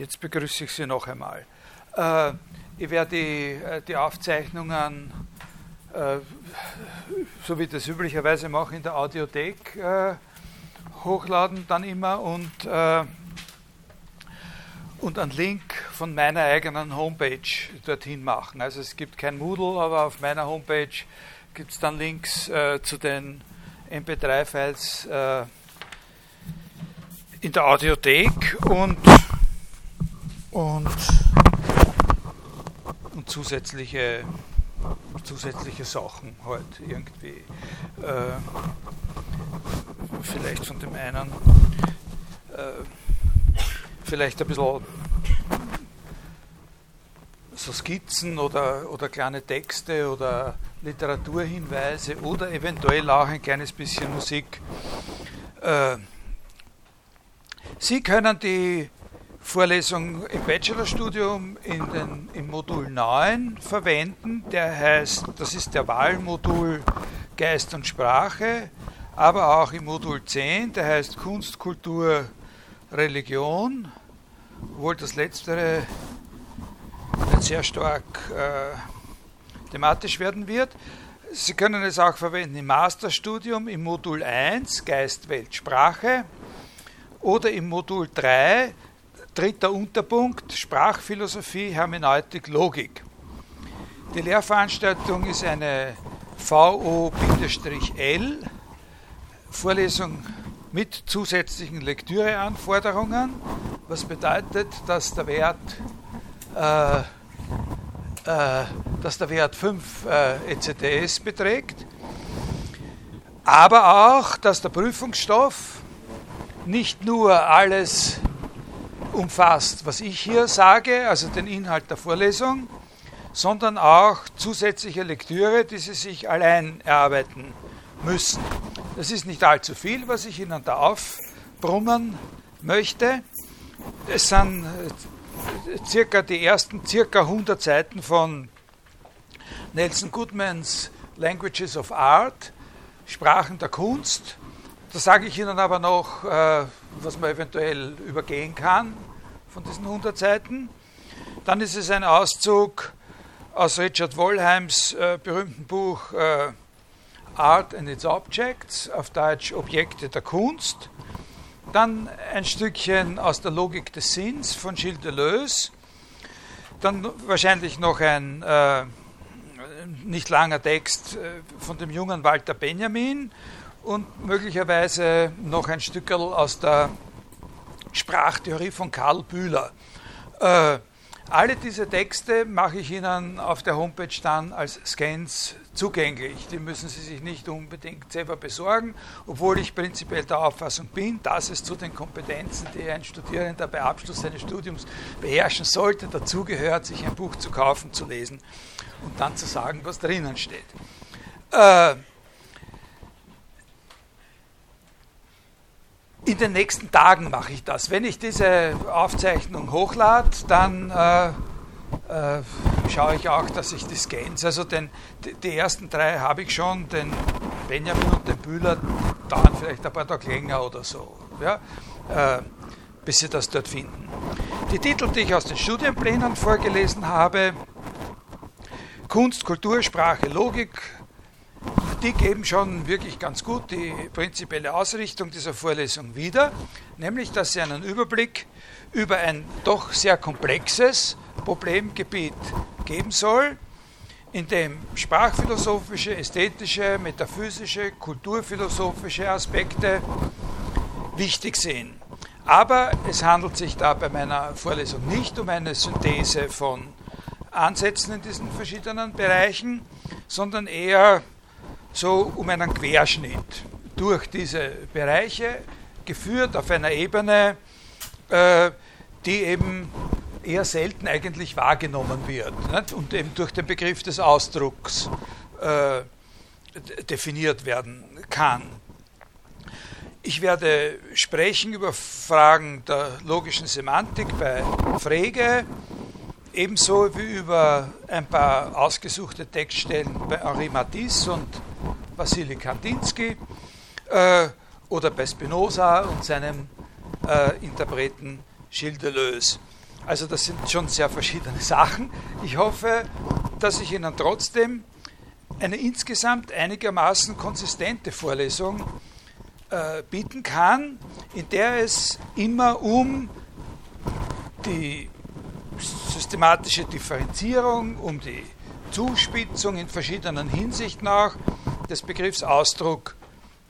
Jetzt begrüße ich Sie noch einmal. Äh, ich werde die, äh, die Aufzeichnungen, äh, so wie ich das üblicherweise mache, in der Audiothek äh, hochladen, dann immer und, äh, und einen Link von meiner eigenen Homepage dorthin machen. Also es gibt kein Moodle, aber auf meiner Homepage gibt es dann Links äh, zu den MP3-Files in der Audiothek und und, und zusätzliche, zusätzliche Sachen halt irgendwie. Äh, vielleicht von dem einen, äh, vielleicht ein bisschen so Skizzen oder, oder kleine Texte oder Literaturhinweise oder eventuell auch ein kleines bisschen Musik. Äh, Sie können die Vorlesung im Bachelorstudium in den, im Modul 9 verwenden. Der heißt, das ist der Wahlmodul Geist und Sprache, aber auch im Modul 10, der heißt Kunst, Kultur, Religion, obwohl das letztere sehr stark äh, thematisch werden wird. Sie können es auch verwenden im Masterstudium im Modul 1 Geist, Welt, Sprache oder im Modul 3 Dritter Unterpunkt, Sprachphilosophie, Hermeneutik, Logik. Die Lehrveranstaltung ist eine VO-L, Vorlesung mit zusätzlichen Lektüreanforderungen, was bedeutet, dass der Wert, äh, äh, dass der Wert 5 äh, ECTS beträgt, aber auch, dass der Prüfungsstoff nicht nur alles umfasst, was ich hier sage, also den Inhalt der Vorlesung, sondern auch zusätzliche Lektüre, die Sie sich allein erarbeiten müssen. Das ist nicht allzu viel, was ich Ihnen da aufbrummen möchte. Es sind äh, circa die ersten circa 100 Seiten von Nelson Goodmans Languages of Art, Sprachen der Kunst. Da sage ich Ihnen aber noch, äh, was man eventuell übergehen kann von diesen 100 Seiten. Dann ist es ein Auszug aus Richard Wollheims äh, berühmten Buch äh, Art and its Objects, auf Deutsch Objekte der Kunst. Dann ein Stückchen aus der Logik des Sinns von Gilles Deleuze. Dann wahrscheinlich noch ein äh, nicht langer Text äh, von dem jungen Walter Benjamin und möglicherweise noch ein Stückel aus der Sprachtheorie von Karl Bühler. Äh, alle diese Texte mache ich Ihnen auf der Homepage dann als Scans zugänglich. Die müssen Sie sich nicht unbedingt selber besorgen, obwohl ich prinzipiell der Auffassung bin, dass es zu den Kompetenzen, die ein Studierender bei Abschluss seines Studiums beherrschen sollte, dazugehört, sich ein Buch zu kaufen, zu lesen und dann zu sagen, was drinnen steht. Äh, In den nächsten Tagen mache ich das. Wenn ich diese Aufzeichnung hochlade, dann äh, äh, schaue ich auch, dass ich die Scans, also den, die ersten drei habe ich schon, den Benjamin und den Bühler dauern vielleicht ein paar Tage länger oder so, ja, äh, bis sie das dort finden. Die Titel, die ich aus den Studienplänen vorgelesen habe, Kunst, Kultur, Sprache, Logik, die geben schon wirklich ganz gut die prinzipielle Ausrichtung dieser Vorlesung wieder, nämlich dass sie einen Überblick über ein doch sehr komplexes Problemgebiet geben soll, in dem sprachphilosophische, ästhetische, metaphysische, kulturphilosophische Aspekte wichtig sind. Aber es handelt sich da bei meiner Vorlesung nicht um eine Synthese von Ansätzen in diesen verschiedenen Bereichen, sondern eher so um einen Querschnitt durch diese Bereiche, geführt auf einer Ebene, äh, die eben eher selten eigentlich wahrgenommen wird und eben durch den Begriff des Ausdrucks äh, definiert werden kann. Ich werde sprechen über Fragen der logischen Semantik bei Frege, ebenso wie über ein paar ausgesuchte Textstellen bei Henri Matisse und Wassily Kandinsky äh, oder bei Spinoza und seinem äh, Interpreten Gilles Deleuze. Also das sind schon sehr verschiedene Sachen. Ich hoffe, dass ich Ihnen trotzdem eine insgesamt einigermaßen konsistente Vorlesung äh, bieten kann, in der es immer um die systematische Differenzierung, um die Zuspitzung in verschiedenen Hinsichten auch des Begriffs Ausdruck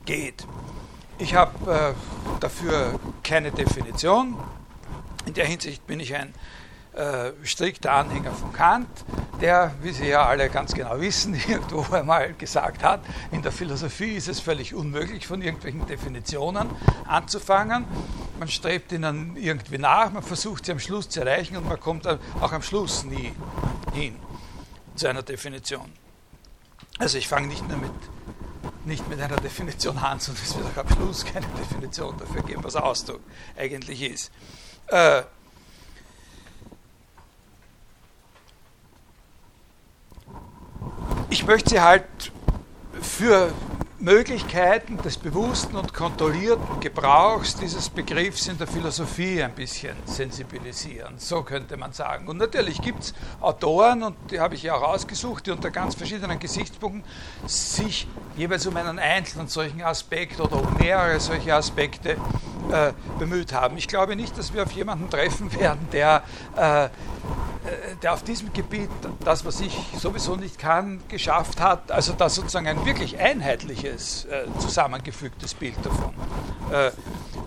geht. Ich habe äh, dafür keine Definition. In der Hinsicht bin ich ein äh, strikter Anhänger von Kant, der, wie Sie ja alle ganz genau wissen, irgendwo einmal gesagt hat, in der Philosophie ist es völlig unmöglich, von irgendwelchen Definitionen anzufangen. Man strebt ihnen irgendwie nach, man versucht sie am Schluss zu erreichen und man kommt auch am Schluss nie hin zu einer Definition. Also ich fange nicht nur mit, nicht mit einer Definition an, sondern es wird auch am Schluss keine Definition dafür geben, was Ausdruck eigentlich ist. Äh, ich möchte Sie halt für Möglichkeiten des bewussten und kontrollierten Gebrauchs dieses Begriffs in der Philosophie ein bisschen sensibilisieren. So könnte man sagen. Und natürlich gibt es Autoren, und die habe ich ja auch ausgesucht, die unter ganz verschiedenen Gesichtspunkten sich jeweils um einen einzelnen solchen Aspekt oder um mehrere solche Aspekte äh, bemüht haben. Ich glaube nicht, dass wir auf jemanden treffen werden, der äh, äh, der auf diesem Gebiet das, was ich sowieso nicht kann, geschafft hat, also da sozusagen ein wirklich einheitliches, äh, zusammengefügtes Bild davon äh,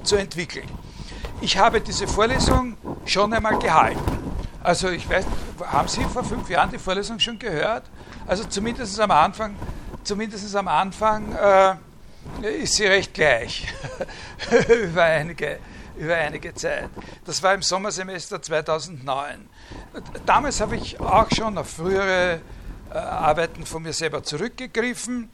zu entwickeln. Ich habe diese Vorlesung schon einmal gehalten. Also ich weiß, haben Sie vor fünf Jahren die Vorlesung schon gehört? Also zumindest am Anfang, zumindest am Anfang äh, ist sie recht gleich über einige über einige Zeit. Das war im Sommersemester 2009. Damals habe ich auch schon auf frühere äh, Arbeiten von mir selber zurückgegriffen.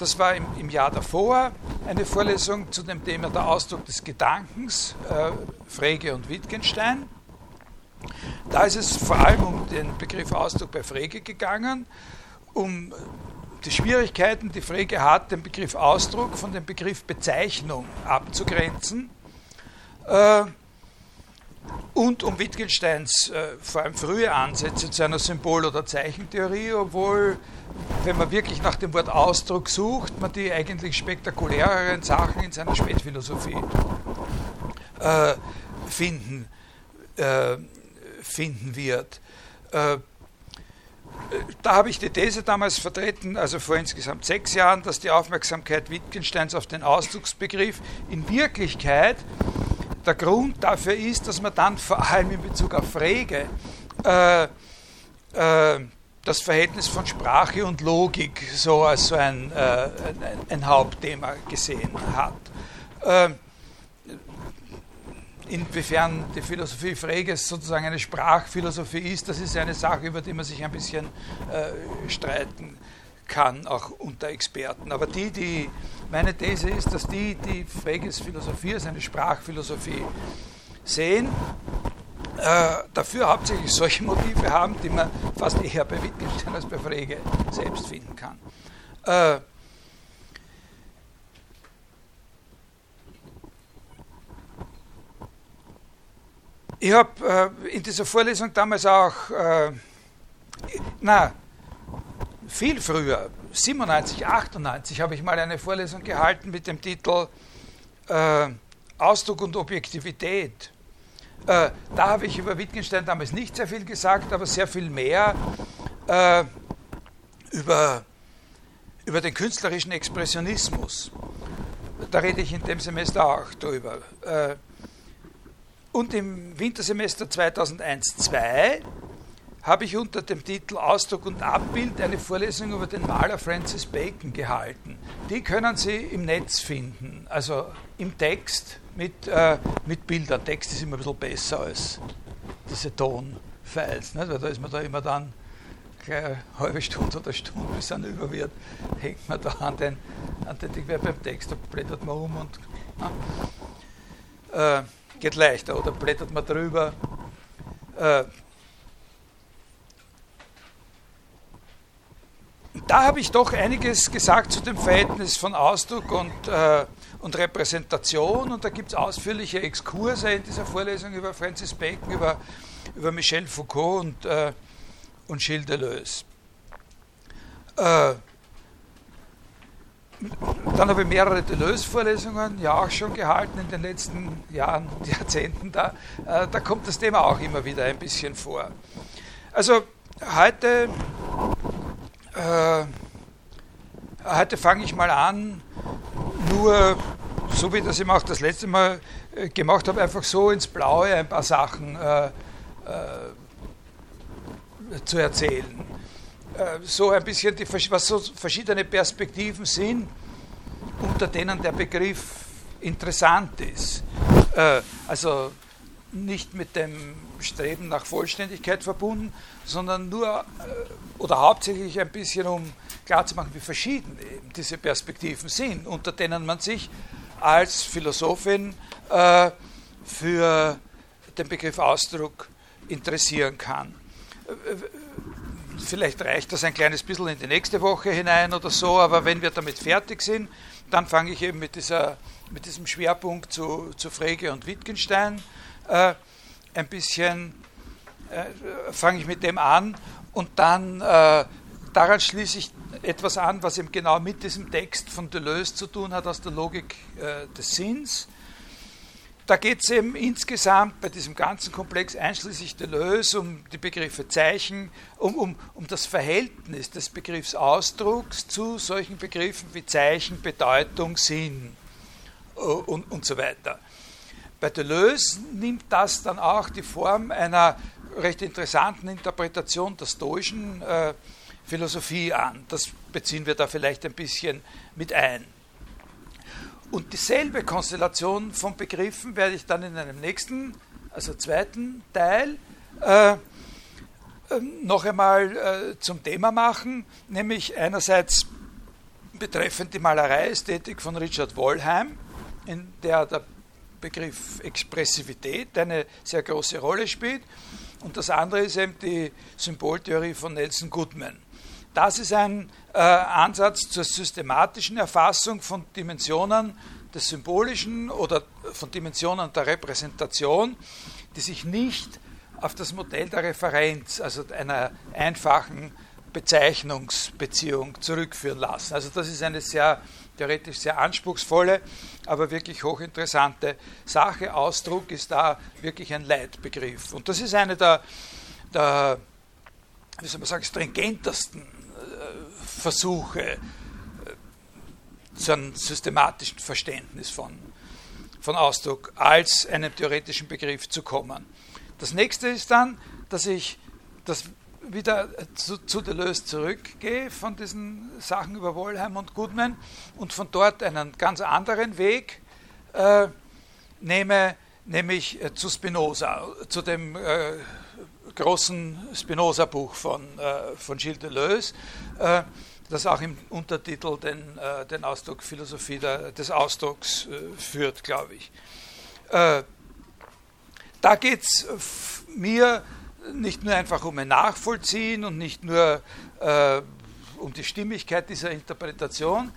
Das war im, im, Jahr davor eine Vorlesung zu dem Thema der Ausdruck des Gedankens, äh, Frege und Wittgenstein. Da ist es vor allem um den Begriff Ausdruck bei Frege gegangen, um die Schwierigkeiten, die Frege hat, den Begriff Ausdruck von dem Begriff Bezeichnung abzugrenzen. Äh, und um Wittgensteins äh, vor allem frühe Ansätze zu einer Symbol- oder Zeichentheorie, obwohl, wenn man wirklich nach dem Wort Ausdruck sucht, man die eigentlich spektakuläreren Sachen in seiner Spätphilosophie äh, finden, äh, finden wird. Äh, da habe ich die These damals vertreten, also vor insgesamt sechs Jahren, dass die Aufmerksamkeit Wittgensteins auf den Ausdrucksbegriff in Wirklichkeit der Grund dafür ist, dass man dann vor allem in Bezug auf Frege äh, äh, das Verhältnis von Sprache und Logik so als so ein, äh, ein, ein Hauptthema gesehen hat. Äh, inwiefern die Philosophie Freges sozusagen eine Sprachphilosophie ist, das ist eine Sache, über die man sich ein bisschen äh, streiten kann, auch unter Experten. Aber die, die meine These ist, dass die, die Freges Philosophie als eine Sprachphilosophie sehen, äh, dafür hauptsächlich solche Motive haben, die man fast eher bei Wittgenstein als bei Frege selbst finden kann. Äh, ich habe äh, in dieser Vorlesung damals auch, na, viel früher, 97, 98 habe ich mal eine Vorlesung gehalten mit dem Titel äh, Ausdruck und Objektivität. Äh, da habe ich über Wittgenstein damals nicht sehr viel gesagt, aber sehr viel mehr äh, über, über den künstlerischen Expressionismus. Da rede ich in dem Semester auch drüber. Äh, und im Wintersemester 2001-2 habe ich unter dem Titel Ausdruck und Abbild eine Vorlesung über den Maler Francis Bacon gehalten. Die können Sie im Netz finden, also im Text mit, äh, mit Bildern. Text ist immer ein bisschen besser als diese Tonfiles, nicht? weil da ist man da immer dann eine halbe Stunde oder Stunde, bis es über wird, hängt man da an den, an den Ding, beim Text, da blättert man um und äh, geht leichter oder blättert man drüber. Äh, da habe ich doch einiges gesagt zu dem Verhältnis von Ausdruck und, äh, und Repräsentation und da gibt es ausführliche Exkurse in dieser Vorlesung über Francis Bacon, über über Michel Foucault und, äh, und Gilles Deleuze. Äh, dann habe ich mehrere Deleuze-Vorlesungen ja auch schon gehalten in den letzten Jahren Jahrzehnten. Da, äh, da kommt das Thema auch immer wieder ein bisschen vor. Also heute, äh, heute fange ich mal an, nur so wie ich das eben auch das letzte Mal äh, gemacht habe, einfach so ins Blaue ein paar Sachen äh, äh, zu erzählen. Äh, so ein bisschen, die, was so verschiedene Perspektiven sind, unter denen der Begriff interessant ist. Äh, also nicht mit dem Streben nach Vollständigkeit verbunden, sondern nur äh, oder hauptsächlich ein bisschen, um klarzumachen, wie verschieden eben diese Perspektiven sind, unter denen man sich als Philosophin für den Begriff Ausdruck interessieren kann. Vielleicht reicht das ein kleines bisschen in die nächste Woche hinein oder so, aber wenn wir damit fertig sind, dann fange ich eben mit, dieser, mit diesem Schwerpunkt zu, zu Frege und Wittgenstein äh, ein bisschen, äh, fange ich mit dem an und dann äh, daran schließe ich etwas an, was eben genau mit diesem Text von Deleuze zu tun hat aus der Logik äh, des Sinns da geht es eben insgesamt bei diesem ganzen Komplex einschließlich Deleuze um die Begriffe Zeichen, um, um, um das Verhältnis des Begriffs Ausdrucks zu solchen Begriffen wie Zeichen, Bedeutung, Sinn äh, und, und so weiter. Bei Deleuze nimmt das dann auch die Form einer recht interessanten Interpretation der stoischen äh, Philosophie an. Das beziehen wir da vielleicht ein bisschen mit ein. Und dieselbe Konstellation von Begriffen werde ich dann in einem nächsten, also zweiten Teil, äh, ähm, noch einmal äh, zum Thema machen, nämlich einerseits betreffend die Malereiästhetik von Richard Wollheim, in der der Begriff Expressivität eine sehr große Rolle spielt, und das andere ist eben die Symboltheorie von Nelson Goodman. Das ist ein äh, Ansatz zur systematischen Erfassung von Dimensionen des Symbolischen oder von Dimensionen der Repräsentation, die sich nicht auf das Modell der Referenz, also einer einfachen Bezeichnungsbeziehung zurückführen lassen. Also das ist eine sehr theoretisch sehr anspruchsvolle, aber wirklich hochinteressante Sache. Ausdruck ist da wirklich ein Leitbegriff. Und das ist eine der, der wie soll man sagen, stringentesten Versuche äh, zu einem systematischen Verständnis von, von Ausdruck als einem theoretischen Begriff zu kommen. Das nächste ist dann, dass ich das wieder zu, zu Deleuze zurückgehe von diesen Sachen über Wollheim und Goodman und von dort einen ganz anderen Weg äh, nehme, nämlich äh, zu Spinoza, zu dem äh, großen Spinoza-Buch von, äh, von Gilles Deleuze, äh, das auch im Untertitel den, äh, den Ausdruck Philosophie des Ausdrucks äh, führt, glaube ich. Äh, da geht es mir nicht nur einfach um ein Nachvollziehen und nicht nur äh, um die Stimmigkeit dieser Interpretation,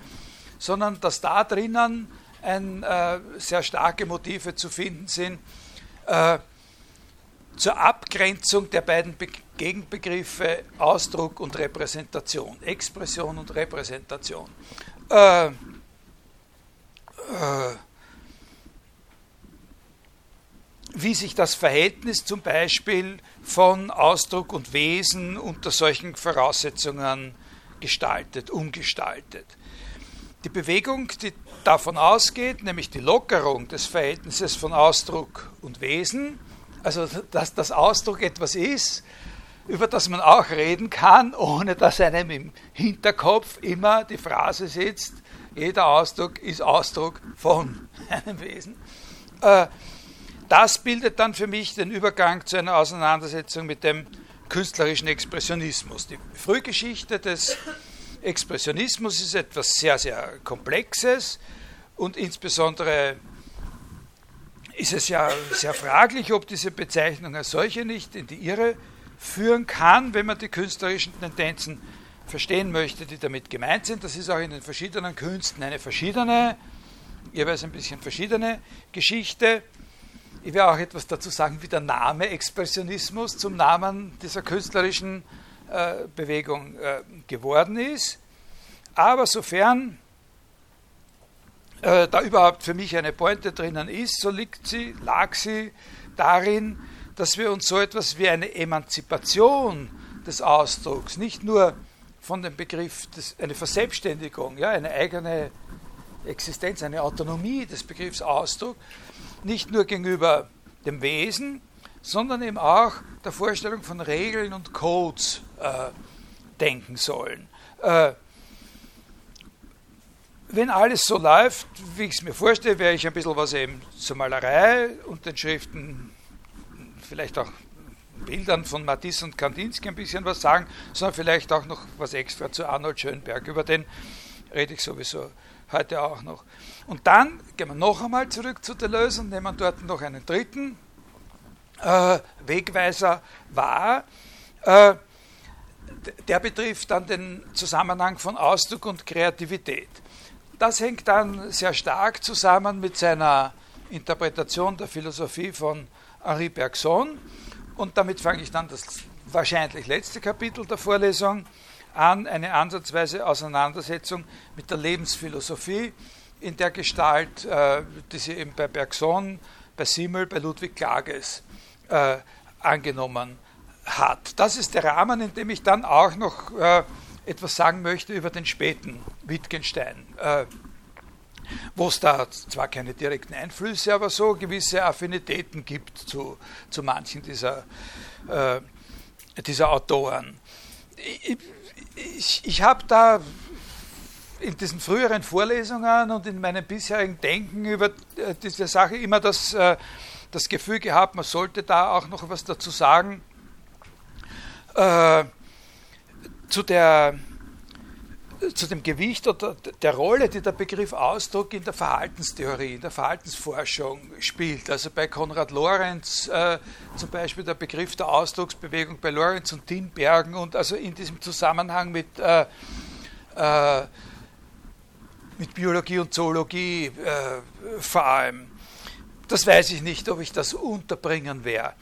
sondern dass da drinnen ein, äh, sehr starke Motive zu finden sind äh, zur Abgrenzung der beiden Be Gegenbegriffe Ausdruck und Repräsentation, Expression und Repräsentation. Äh, äh, wie sich das Verhältnis zum Beispiel von Ausdruck und Wesen unter solchen Voraussetzungen gestaltet, umgestaltet. Die Bewegung, die davon ausgeht, nämlich die Lockerung des Verhältnisses von Ausdruck und Wesen, also dass das Ausdruck etwas ist, über das man auch reden kann, ohne dass einem im Hinterkopf immer die Phrase sitzt, jeder Ausdruck ist Ausdruck von einem Wesen. Äh, das bildet dann für mich den Übergang zu einer Auseinandersetzung mit dem künstlerischen Expressionismus. Die Frühgeschichte des Expressionismus ist etwas sehr, sehr Komplexes und insbesondere ist es ja sehr fraglich, ob diese Bezeichnung als solche nicht in die Irre führen kann, wenn man die künstlerischen Tendenzen verstehen möchte, die damit gemeint sind. Das ist auch in den verschiedenen Künsten eine verschiedene, jeweils ein bisschen verschiedene Geschichte. Ich werde auch etwas dazu sagen, wie der Name Expressionismus zum Namen dieser künstlerischen äh, Bewegung äh, geworden ist. Aber sofern äh, da überhaupt für mich eine Pointe drinnen ist, so liegt sie, lag sie darin, dass wir uns so etwas wie eine Emanzipation des Ausdrucks, nicht nur von dem Begriff, des, eine Verselbstständigung, ja, eine eigene Existenz, eine Autonomie des Begriffs Ausdruck, nicht nur gegenüber dem Wesen, sondern eben auch der Vorstellung von Regeln und Codes äh, denken sollen. Äh, wenn alles so läuft, wie ich es mir vorstelle, werde ich ein bisschen was eben zur Malerei und den Schriften, vielleicht auch Bildern von Matisse und Kandinsky ein bisschen was sagen, sondern vielleicht auch noch was extra zu Arnold Schönberg. Über den rede ich sowieso heute auch noch. Und dann gehen wir noch einmal zurück zu der Lösung, nehmen dort noch einen dritten äh, Wegweiser wahr. Äh, der betrifft dann den Zusammenhang von Ausdruck und Kreativität. Das hängt dann sehr stark zusammen mit seiner Interpretation der Philosophie von Henri Bergson. Und damit fange ich dann das wahrscheinlich letzte Kapitel der Vorlesung an, eine ansatzweise Auseinandersetzung mit der Lebensphilosophie in der Gestalt, äh, die sie eben bei Bergson, bei Simmel, bei Ludwig Klages äh, angenommen hat. Das ist der Rahmen, in dem ich dann auch noch äh, etwas sagen möchte über den späten Wittgenstein, wo es da zwar keine direkten Einflüsse, aber so gewisse Affinitäten gibt zu, zu manchen dieser, dieser Autoren. Ich, ich, habe da in diesen früheren Vorlesungen und in meinem bisherigen Denken über äh, diese Sache immer das, äh, das Gefühl gehabt, man sollte da auch noch was dazu sagen. Äh, zu, der, zu dem Gewicht oder der Rolle, die der Begriff Ausdruck in der Verhaltenstheorie, in der Verhaltensforschung spielt. Also bei Konrad Lorenz äh, zum Beispiel der Begriff der Ausdrucksbewegung bei Lorenz und Tinbergen und also in diesem Zusammenhang mit, äh, äh, mit Biologie und Zoologie äh, vor allem. Das weiß ich nicht, ob ich das unterbringen werde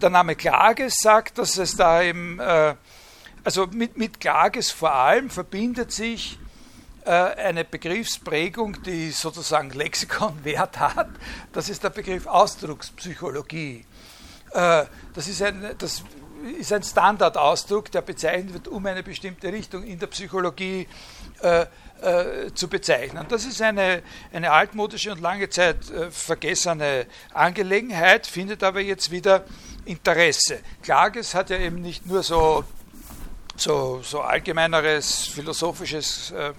der Name Klages sagt, dass es da eben, also mit, mit Klages vor allem verbindet sich äh, eine Begriffsprägung, die sozusagen Lexikonwert hat. Das ist der Begriff Ausdruckspsychologie. Äh, das ist ein, das ist ein Standardausdruck, der bezeichnet wird, um eine bestimmte Richtung in der Psychologie äh, äh, zu bezeichnen. Das ist eine, eine altmodische und lange Zeit äh, vergessene Angelegenheit, findet aber jetzt wieder Interesse. Klages hat ja eben nicht nur so, so, so allgemeineres philosophisches, äh,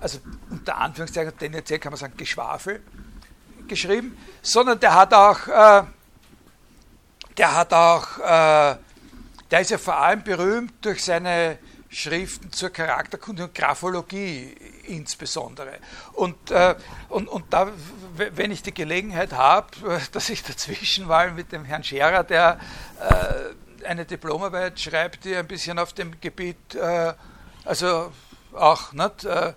also unter Anführungszeichen tendenziell kann man sagen Geschwafel geschrieben, sondern der hat auch, äh, der hat auch, äh, der ist ja vor allem berühmt durch seine Schriften zur Charakterkunde und Graphologie insbesondere. Und, äh, und, und da, wenn ich die Gelegenheit habe, dass ich dazwischen mal mit dem Herrn Scherer, der äh, eine Diplomarbeit schreibt, die ein bisschen auf dem Gebiet, äh, also auch nicht, äh, äh,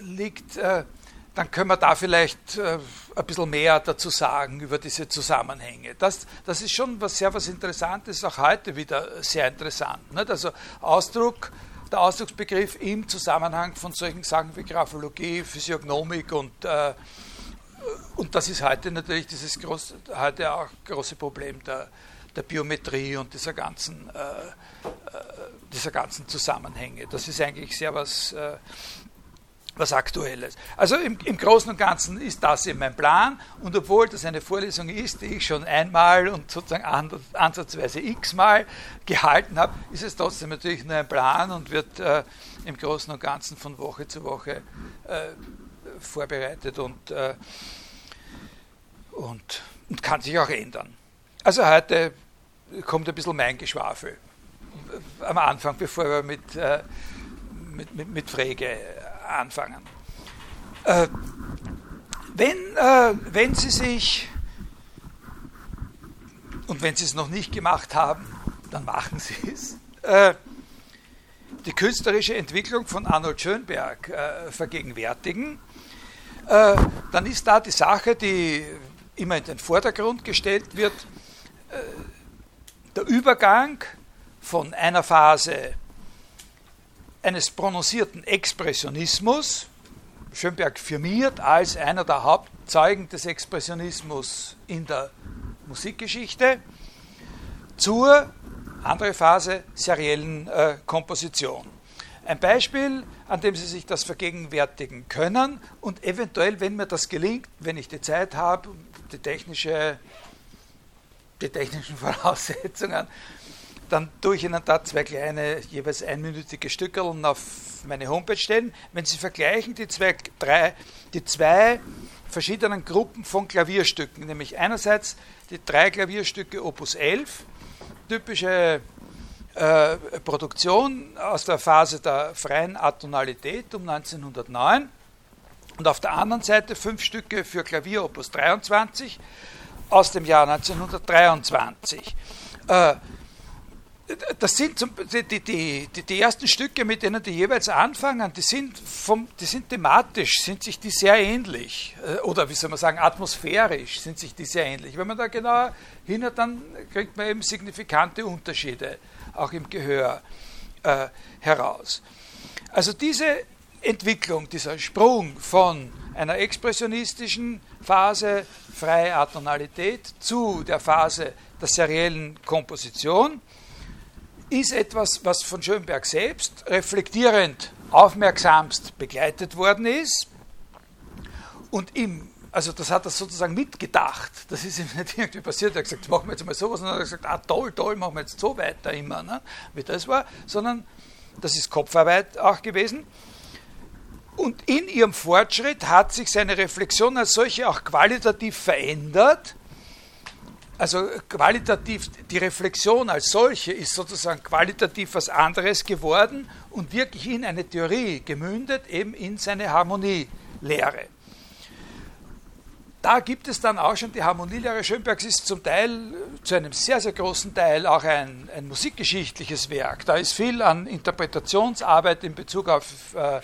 liegt, dann können wir da vielleicht ein bisschen mehr dazu sagen über diese Zusammenhänge. Das, das ist schon was sehr was Interessantes, auch heute wieder sehr interessant. Nicht? Also Ausdruck, der Ausdrucksbegriff im Zusammenhang von solchen Sachen wie Graphologie, Physiognomik und, äh, und das ist heute natürlich dieses groß, heute auch große Problem der, der Biometrie und dieser ganzen, äh, äh dieser ganzen Zusammenhänge. Das ist eigentlich sehr was äh, was Aktuelles. Also im, im, Großen und Ganzen ist das eben mein Plan und obwohl das eine Vorlesung ist, die ich schon einmal und sozusagen ansatzweise x-mal gehalten habe, ist es trotzdem natürlich nur ein Plan und wird äh, im Großen und Ganzen von Woche zu Woche äh, vorbereitet und, äh, und, und kann sich auch ändern. Also heute kommt ein bisschen mein Geschwafel. Am Anfang, bevor wir mit, äh, mit, mit, mit Frege anfangen. Äh, wenn, äh, wenn Sie sich, und wenn Sie es noch nicht gemacht haben, dann machen Sie es, äh, die künstlerische Entwicklung von Arnold Schönberg äh, vergegenwärtigen, äh, dann ist da die Sache, die immer in den Vordergrund gestellt wird, der Übergang von einer Phase eines prononcierten Expressionismus, Schönberg firmiert als einer der Hauptzeugen des Expressionismus in der Musikgeschichte, zur, andere Phase, seriellen äh, Komposition. Ein Beispiel, an dem Sie sich das vergegenwärtigen können und eventuell, wenn mir das gelingt, wenn ich die Zeit habe, die, technische, die technischen Voraussetzungen, dann tue ich Ihnen da zwei kleine, jeweils einminütige Stückeln auf meine Homepage stellen. Wenn Sie vergleichen die zwei, drei, die zwei verschiedenen Gruppen von Klavierstücken, nämlich einerseits die drei Klavierstücke Opus 11, typische äh, Produktion aus der Phase der freien Atonalität um 1909 und auf der anderen Seite fünf Stücke für Klavier Opus 23 aus dem Jahr 1923. Äh, das sind die, die, die, die, ersten Stücke, mit denen die jeweils anfangen, die sind, vom, die sind thematisch, sind sich die sehr ähnlich. Äh, oder wie soll man sagen, atmosphärisch sind sich die sehr ähnlich. Wenn man da genauer hinhört, dann kriegt man eben signifikante Unterschiede auch im Gehör äh, heraus. Also diese Entwicklung, dieser Sprung von einer expressionistischen Phase, freie Atonalität, zu der Phase der seriellen Komposition, ist etwas, was von Schönberg selbst reflektierend aufmerksamst begleitet worden ist und ihm, also das hat er sozusagen mitgedacht, das ist ihm nicht irgendwie passiert, er hat gesagt, machen wir jetzt mal sowas. Und dann hat er gesagt, ah toll, toll, machen wir jetzt so weiter immer, ne, wie das war, sondern das ist Kopfarbeit auch gewesen. Und in ihrem Fortschritt hat sich seine Reflexion als solche auch qualitativ verändert also qualitativ, die Reflexion als solche ist sozusagen qualitativ was anderes geworden und wirklich in eine Theorie gemündet, eben in seine Harmonielehre. Da gibt es dann auch schon die Harmonielehre Schönbergs ist zum Teil, zu einem sehr, sehr großen Teil auch ein, ein musikgeschichtliches Werk. Da ist viel an Interpretationsarbeit in Bezug auf, äh,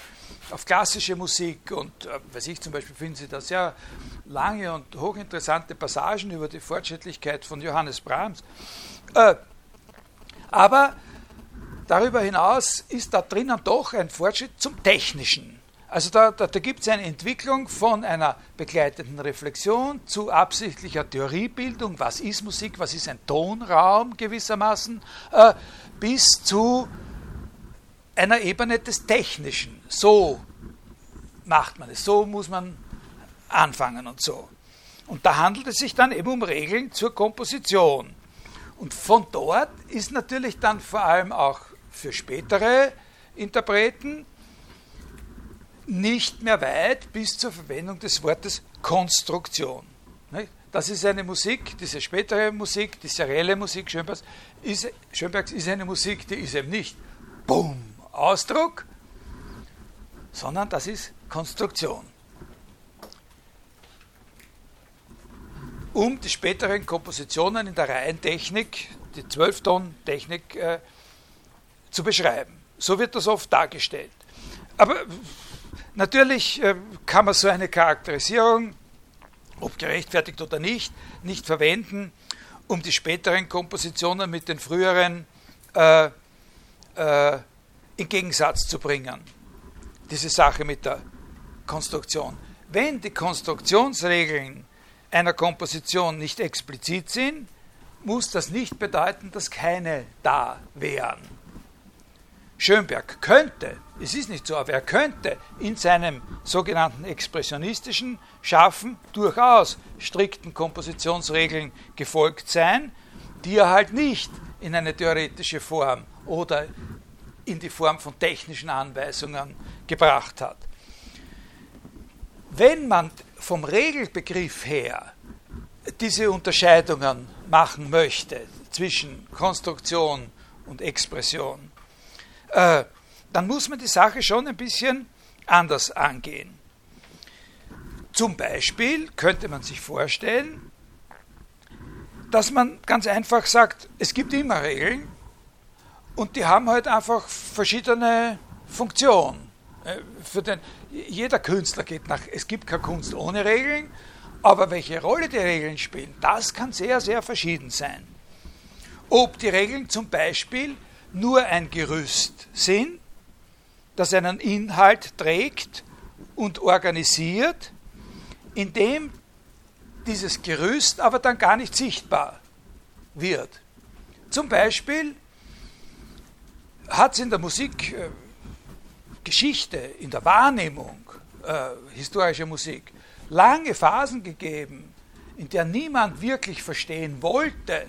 auf klassische Musik und, äh, weiß ich zum Beispiel, finden Sie da sehr lange und hochinteressante Passagen über die Fortschrittlichkeit von Johannes Brahms. Äh, aber darüber hinaus ist da drinnen doch ein Fortschritt zum Technischen. Also da, da, da gibt es eine Entwicklung von einer begleitenden Reflexion zu absichtlicher Theoriebildung, was ist Musik, was ist ein Tonraum gewissermaßen, äh, bis zu einer Ebene des Technischen. So macht man es, so muss man anfangen und so. Und da handelt es sich dann eben um Regeln zur Komposition. Und von dort ist natürlich dann vor allem auch für spätere Interpreten nicht mehr weit bis zur Verwendung des Wortes Konstruktion. Das ist eine Musik, diese spätere Musik, die serielle Musik Schönbergs ist, Schönbergs ist eine Musik, die ist eben nicht Boom, Ausdruck, sondern das ist Konstruktion. um die späteren Kompositionen in der Reihentechnik, die Zwölfton-Technik, äh, zu beschreiben. So wird das oft dargestellt. Aber natürlich äh, kann man so eine Charakterisierung, ob gerechtfertigt oder nicht, nicht verwenden, um die späteren Kompositionen mit den früheren äh, äh, in Gegensatz zu bringen. Diese Sache mit der Konstruktion. Wenn die Konstruktionsregeln einer Komposition nicht explizit sind, muss das nicht bedeuten, dass keine da wären. Schönberg könnte, es ist nicht so, aber er könnte in seinem sogenannten expressionistischen Schaffen durchaus strikten Kompositionsregeln gefolgt sein, die er halt nicht in eine theoretische Form oder in die Form von technischen Anweisungen gebracht hat. Wenn man vom Regelbegriff her diese Unterscheidungen machen möchte zwischen Konstruktion und Expression, äh, dann muss man die Sache schon ein bisschen anders angehen. Zum Beispiel könnte man sich vorstellen, dass man ganz einfach sagt, es gibt immer Regeln und die haben halt einfach verschiedene Funktionen. Äh, für den, jeder Künstler geht nach, es gibt keine Kunst ohne Regeln, aber welche Rolle die Regeln spielen, das kann sehr, sehr verschieden sein. Ob die Regeln zum Beispiel nur ein Gerüst sind, das einen Inhalt trägt und organisiert, indem dieses Gerüst aber dann gar nicht sichtbar wird. Zum Beispiel hat es in der Musikgeschichte, äh, in der Wahrnehmung äh, historischer Musik lange Phasen gegeben, in der niemand wirklich verstehen wollte,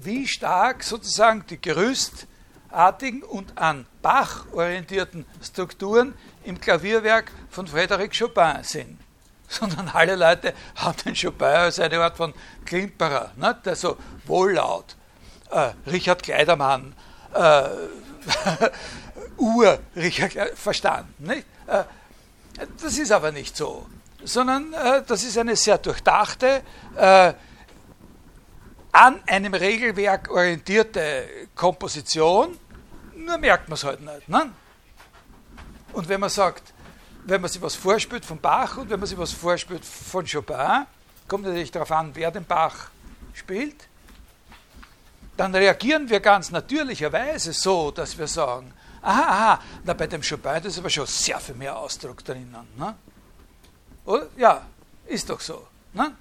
wie stark sozusagen die gerüstartigen und an Bach orientierten Strukturen im Klavierwerk von Frédéric Chopin sind. Sondern alle Leute haben den Chopin als eine Art von Klimperer, ne, der so wohllaut, äh, Richard Kleidermann, äh, Ur Richard verstanden. Nicht? Äh, das ist aber nicht so, sondern äh, das ist eine sehr durchdachte, äh, an einem Regelwerk orientierte Komposition, nur merkt man es halt nicht. Ne? Und wenn man sagt, wenn man sich was vorspielt von Bach und wenn man sich was vorspielt von Chopin, kommt natürlich darauf an, wer den Bach spielt, dann reagieren wir ganz natürlicherweise so, dass wir sagen, aha, aha, na, bei dem das ist aber schon sehr viel mehr Ausdruck drinnen. Ne? Oder? Ja, ist doch so. Ne?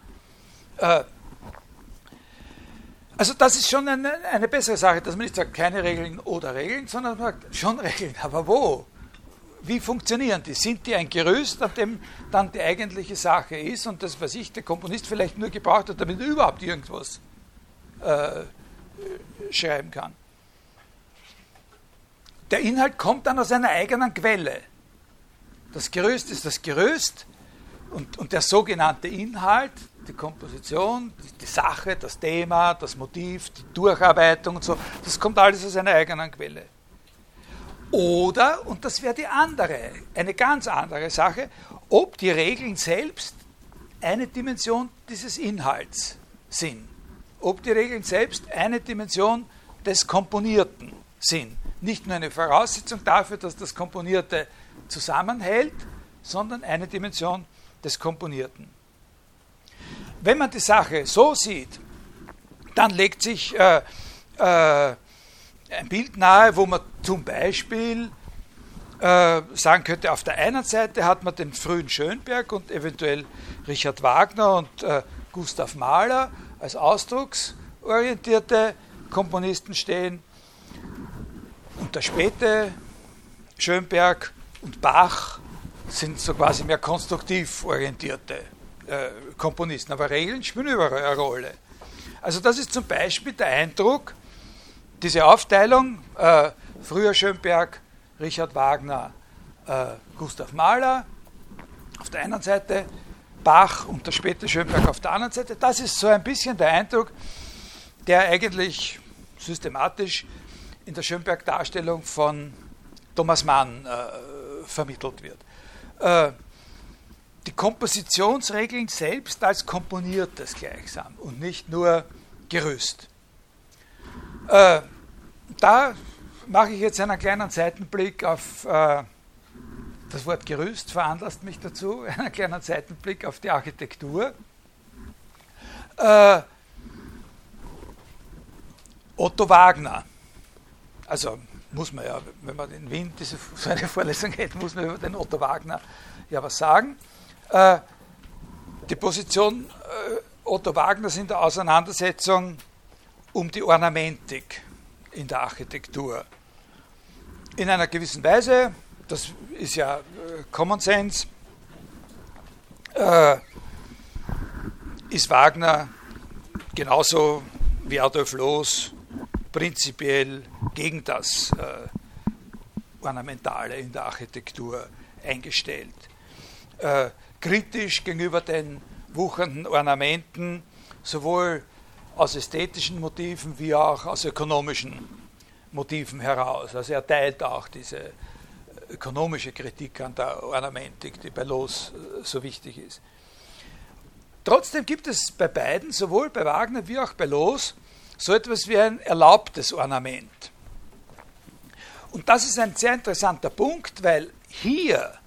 Äh, also das ist schon eine, eine, bessere Sache, dass man nicht sagt, keine Regeln oder Regeln, sondern man sagt, schon Regeln, aber wo? Wie funktionieren die? Sind die ein Gerüst, an dem dann die eigentliche Sache ist und das, was ich, der Komponist vielleicht nur gebraucht hat, damit er überhaupt irgendwas äh, schreiben kann? Der Inhalt kommt dann aus einer eigenen Quelle. Das Gerüst ist das Gerüst und, und der sogenannte Inhalt, die Komposition, die Sache, das Thema, das Motiv, die Durcharbeitung und so, das kommt alles aus einer eigenen Quelle. Oder, und das wäre die andere, eine ganz andere Sache, ob die Regeln selbst eine Dimension dieses Inhalts sind. Ob die Regeln selbst eine Dimension des Komponierten sind. Nicht nur eine Voraussetzung dafür, dass das Komponierte zusammenhält, sondern eine Dimension des Komponierten. Wenn man die Sache so sieht, dann legt sich äh, äh, ein Bild nahe, wo man zum Beispiel äh, sagen könnte, auf der einen Seite hat man den frühen Schönberg und eventuell Richard Wagner und äh, Gustav Mahler als ausdrucksorientierte Komponisten stehen und der späte Schönberg und Bach sind so quasi mehr konstruktiv orientierte äh, Komponisten, aber Regeln spielen überall eine Rolle. Also das ist zum Beispiel der Eindruck, diese Aufteilung, äh, früher Schönberg, Richard Wagner, äh, Gustav Mahler auf der einen Seite, Bach und der späte Schönberg auf der anderen Seite, das ist so ein bisschen der Eindruck, der eigentlich systematisch in der Schönberg-Darstellung von Thomas Mann äh, vermittelt wird. Äh, die Kompositionsregeln selbst als komponiertes gleichsam und nicht nur Gerüst. Äh, da mache ich jetzt einen kleinen Seitenblick auf äh, das Wort Gerüst, veranlasst mich dazu, einen kleinen Seitenblick auf die Architektur. Äh, Otto Wagner, also muss man ja, wenn man in Wien diese, so eine Vorlesung hält, muss man über den Otto Wagner ja was sagen. Äh, die Position äh, Otto Wagners in der Auseinandersetzung um die Ornamentik in der Architektur. In einer gewissen Weise, das ist ja äh, Common Sense, äh, ist Wagner genauso wie Adolf Loos prinzipiell gegen das äh, Ornamentale in der Architektur eingestellt. Äh, kritisch gegenüber den wuchernden Ornamenten, sowohl aus ästhetischen Motiven wie auch aus ökonomischen Motiven heraus. Also er teilt auch diese ökonomische Kritik an der Ornamentik, die bei Los äh, so wichtig ist. Trotzdem gibt es bei beiden, sowohl bei Wagner wie auch bei Los, so etwas wie ein erlaubtes Ornament. Und das ist ein sehr interessanter Punkt, weil hier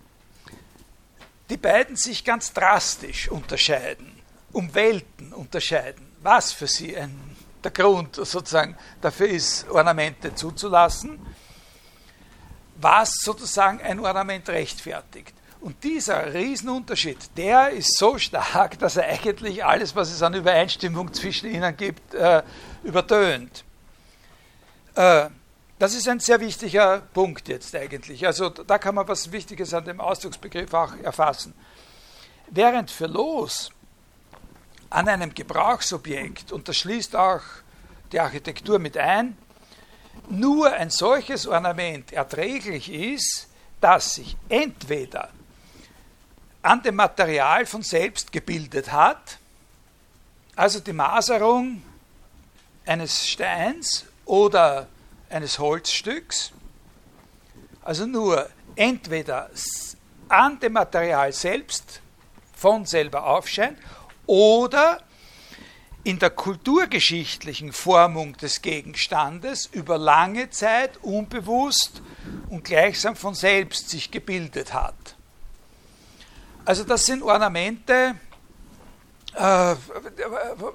die beiden sich ganz drastisch unterscheiden, um Welten unterscheiden, was für sie ein, der Grund sozusagen dafür ist, Ornamente zuzulassen, was sozusagen ein Ornament rechtfertigt. Und dieser Riesenunterschied, der ist so stark, dass er eigentlich alles, was es an Übereinstimmung zwischen ihnen gibt, äh, übertönt. Äh, das ist ein sehr wichtiger Punkt jetzt eigentlich. Also da kann man was Wichtiges an dem Ausdrucksbegriff auch erfassen. Während für Los an einem Gebrauchsobjekt, und das schließt auch die Architektur mit ein, nur ein solches Ornament erträglich ist, das sich entweder an dem Material von selbst gebildet hat, also die Maserung eines Steins oder eines Holzstücks, also nur entweder an dem Material selbst von selber aufscheint oder in der kulturgeschichtlichen Formung des Gegenstandes über lange Zeit unbewusst und gleichsam von selbst sich gebildet hat. Also das sind Ornamente, äh,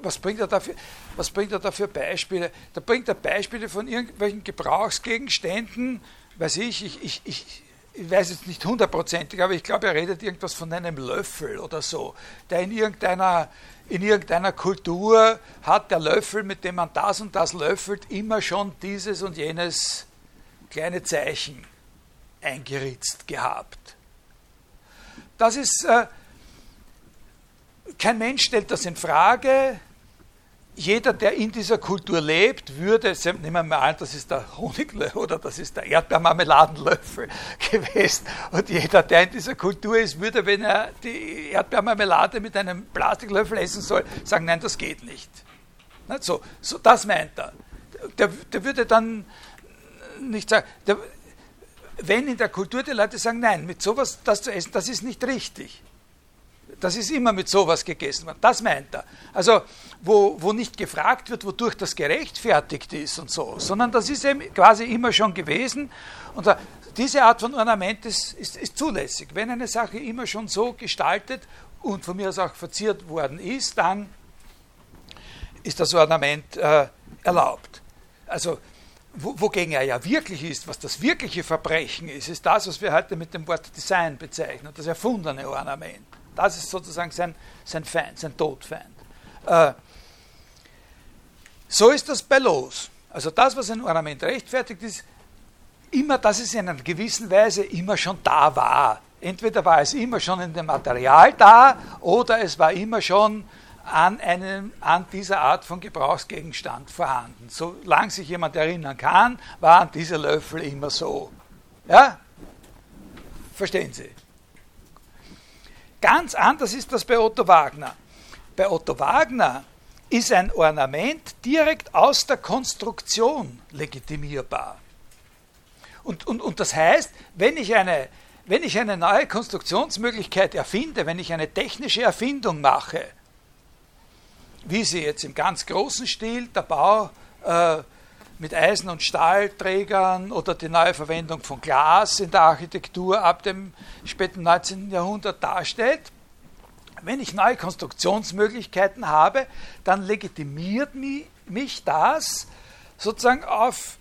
was bringt er dafür? Was bringt er da für Beispiele? Da bringt er Beispiele von irgendwelchen Gebrauchsgegenständen, weiß ich, ich, ich, ich, ich weiß jetzt nicht hundertprozentig, aber ich glaube, er redet irgendwas von einem Löffel oder so, der in irgendeiner, in irgendeiner Kultur hat der Löffel, mit dem man das und das löffelt, immer schon dieses und jenes kleine Zeichen eingeritzt gehabt. Das ist, äh, kein Mensch stellt das in Frage, jeder, der in dieser Kultur lebt, würde, nehmen wir mal an, das ist der Honiglöffel oder das ist der Erdbeermarmeladenlöffel gewesen. Und jeder, der in dieser Kultur ist, würde, wenn er die Erdbeermarmelade mit einem Plastiklöffel essen soll, sagen, nein, das geht nicht. So, so das meint er. Der, der würde dann nicht sagen, der, wenn in der Kultur die Leute sagen, nein, mit sowas das zu essen, das ist nicht richtig. Das ist immer mit sowas gegessen worden. Das meint er. Also, wo, wo nicht gefragt wird, wodurch das gerechtfertigt ist und so, sondern das ist eben quasi immer schon gewesen. Und diese Art von Ornament ist, ist, ist zulässig. Wenn eine Sache immer schon so gestaltet und von mir aus auch verziert worden ist, dann ist das Ornament äh, erlaubt. Also wogegen er ja wirklich ist, was das wirkliche Verbrechen ist, ist das, was wir heute mit dem Wort Design bezeichnen, das erfundene Ornament. Das ist sozusagen sein, sein Feind, sein Todfeind. Äh, so ist das bei Los. Also das, was ein Ornament rechtfertigt, ist immer, dass es in einer gewissen Weise immer schon da war. Entweder war es immer schon in dem Material da oder es war immer schon an, einem, an dieser Art von Gebrauchsgegenstand vorhanden. Solange sich jemand erinnern kann, waren diese Löffel immer so. Ja? Verstehen Sie? Ganz anders ist das bei Otto Wagner. Bei Otto Wagner ist ein Ornament direkt aus der Konstruktion legitimierbar. Und, und, und das heißt, wenn ich, eine, wenn ich eine neue Konstruktionsmöglichkeit erfinde, wenn ich eine technische Erfindung mache, wie sie jetzt im ganz großen Stil der Bau äh, mit Eisen- und Stahlträgern oder die neue Verwendung von Glas in der Architektur ab dem späten 19. Jahrhundert darstellt. Wenn ich neue Konstruktionsmöglichkeiten habe, dann legitimiert mich das sozusagen auf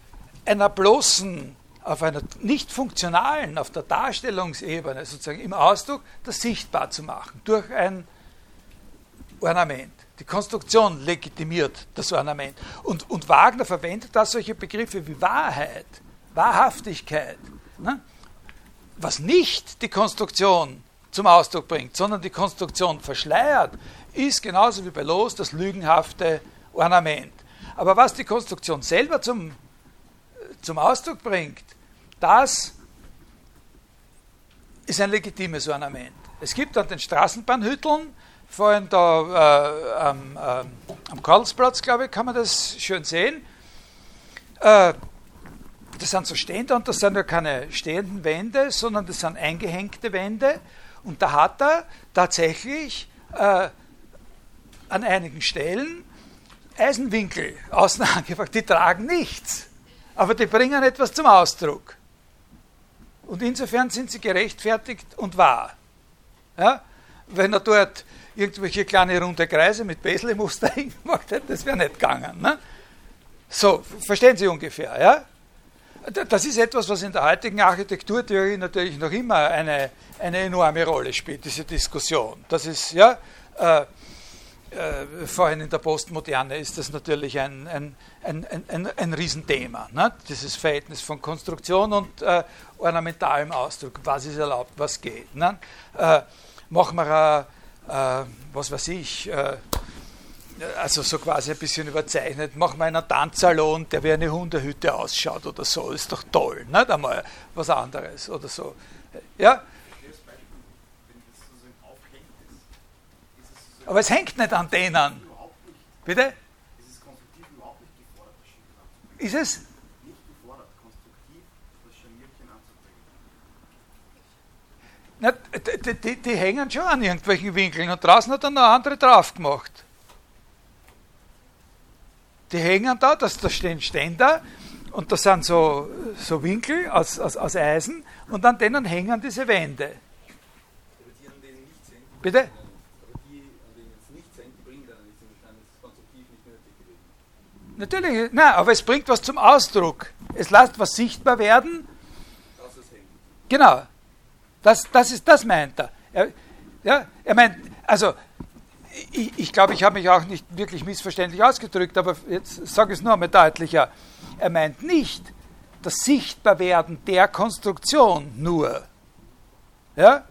einer bloßen, auf einer nicht funktionalen, auf der Darstellungsebene, sozusagen im Ausdruck, das sichtbar zu machen durch ein Ornament. Die Konstruktion legitimiert das Ornament. Und, und Wagner verwendet da solche Begriffe wie Wahrheit, Wahrhaftigkeit. Ne? Was nicht die Konstruktion zum Ausdruck bringt, sondern die Konstruktion verschleiert, ist genauso wie bei Los das lügenhafte Ornament. Aber was die Konstruktion selber zum, zum Ausdruck bringt, das ist ein legitimes Ornament. Es gibt an den Straßenbahnhütteln vorhin da äh, am, äh, am Karlsplatz, glaube ich, kann man das schön sehen. Äh, das sind so Stände und das sind ja keine stehenden Wände, sondern das sind eingehängte Wände. Und da hat er tatsächlich äh, an einigen Stellen Eisenwinkel außen angefangen. Die tragen nichts, aber die bringen etwas zum Ausdruck. Und insofern sind sie gerechtfertigt und wahr. Ja? Wenn er dort irgendwelche kleine runde Kreise mit Besley-Muster gemacht hätte, das wäre nicht gegangen. Ne? So, verstehen Sie ungefähr, ja? Das ist etwas, was in der heutigen Architekturtheorie natürlich noch immer eine, eine enorme Rolle spielt, diese Diskussion. Das ist, ja, äh, äh, vorhin in der Postmoderne ist das natürlich ein, ein, ein, ein, ein Riesenthema. Ne? Dieses Verhältnis von Konstruktion und äh, ornamentalem Ausdruck. Was ist erlaubt, was geht. Ne? Äh, machen wir, äh, was weiß ich, äh, also so quasi ein bisschen überzeichnet, machen wir einen Tanzsalon, der wie eine Hundehütte ausschaut oder so. Ist doch toll. Nicht einmal was anderes oder so. Ja? Aber es hängt nicht an denen. Bitte? Es ist konstruktiv überhaupt nicht gefordert, das Ist es? Nicht gefordert, konstruktiv das Scharnierchen anzubringen. Na, die, die, die, hängen schon an irgendwelchen Winkeln und draußen hat dann noch andere drauf gemacht. Die hängen da, das, da stehen Ständer und das sind so, so Winkel aus, aus, aus Eisen und an denen hängen diese Wände. Bitte? Natürlich, nein, aber es bringt was zum Ausdruck. Es lässt was sichtbar werden. Genau. Das, das, ist, das meint er. er ja, er meint, also, ich, ich glaube, ich habe mich auch nicht wirklich missverständlich ausgedrückt, aber jetzt sage ich es nur einmal deutlicher. Er meint nicht das Sichtbarwerden der Konstruktion nur. Ja?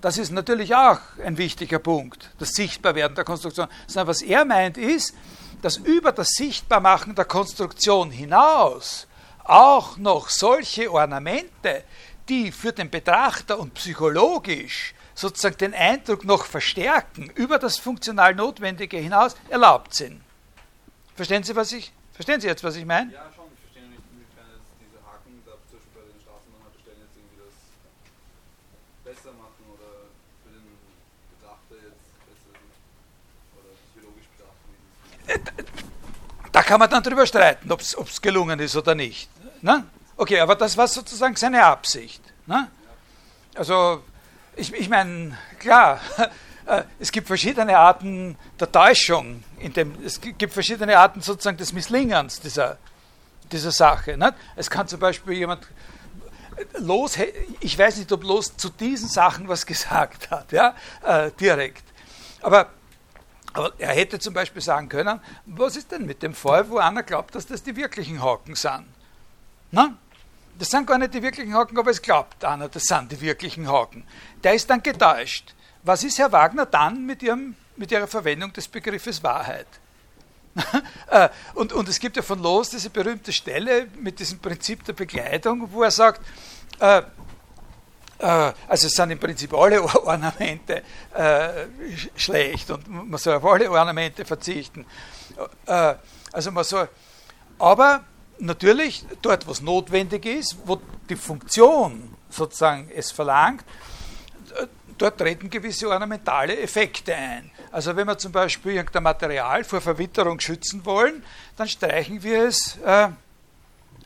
Das ist natürlich auch ein wichtiger Punkt, das Sichtbarwerden der Konstruktion. Sondern was er meint ist, dass über das Sichtbarmachen der Konstruktion hinaus auch noch solche Ornamente, die für den Betrachter und psychologisch sozusagen den Eindruck noch verstärken, über das funktional Notwendige hinaus erlaubt sind. Verstehen Sie, was ich, verstehen Sie jetzt, was ich meine? Ja, schon. Ich verstehe nicht, inwiefern diese Haken da zum Beispiel bei den Straßenbahnhaltestellen jetzt irgendwie das besser machen oder für den Betrachter jetzt besser oder psychologisch betrachten. Da kann man dann drüber streiten, ob es gelungen ist oder nicht. Ne? Okay, aber das war sozusagen seine Absicht. Ne? Also, ich, ich meine, klar, äh, es gibt verschiedene Arten der Täuschung, dem, es gibt verschiedene Arten sozusagen des Misslingens dieser, dieser Sache. Nicht? Es kann zum Beispiel jemand los, ich weiß nicht, ob los zu diesen Sachen was gesagt hat, ja, äh, direkt. Aber aber er hätte zum Beispiel sagen können, was ist denn mit dem Fall, wo einer glaubt, dass das die wirklichen Haken sind? Na? Das sind gar nicht die wirklichen Haken, aber es glaubt einer, das sind die wirklichen Haken. Der ist dann getäuscht. Was ist Herr Wagner dann mit, ihrem, mit Ihrer Verwendung des Begriffes Wahrheit? Äh, und, und es gibt ja von Los diese berühmte Stelle mit diesem Prinzip der Begleitung, wo er sagt, äh, äh, also es sind im Prinzip alle Ornamente äh, schlecht und man soll auf alle Ornamente verzichten. Äh, also man soll, aber natürlich dort, wo es notwendig ist, wo die Funktion sozusagen es verlangt, dort treten gewisse ornamentale Effekte ein. Also wenn wir zum Beispiel irgendein Material vor Verwitterung schützen wollen, dann streichen wir es äh,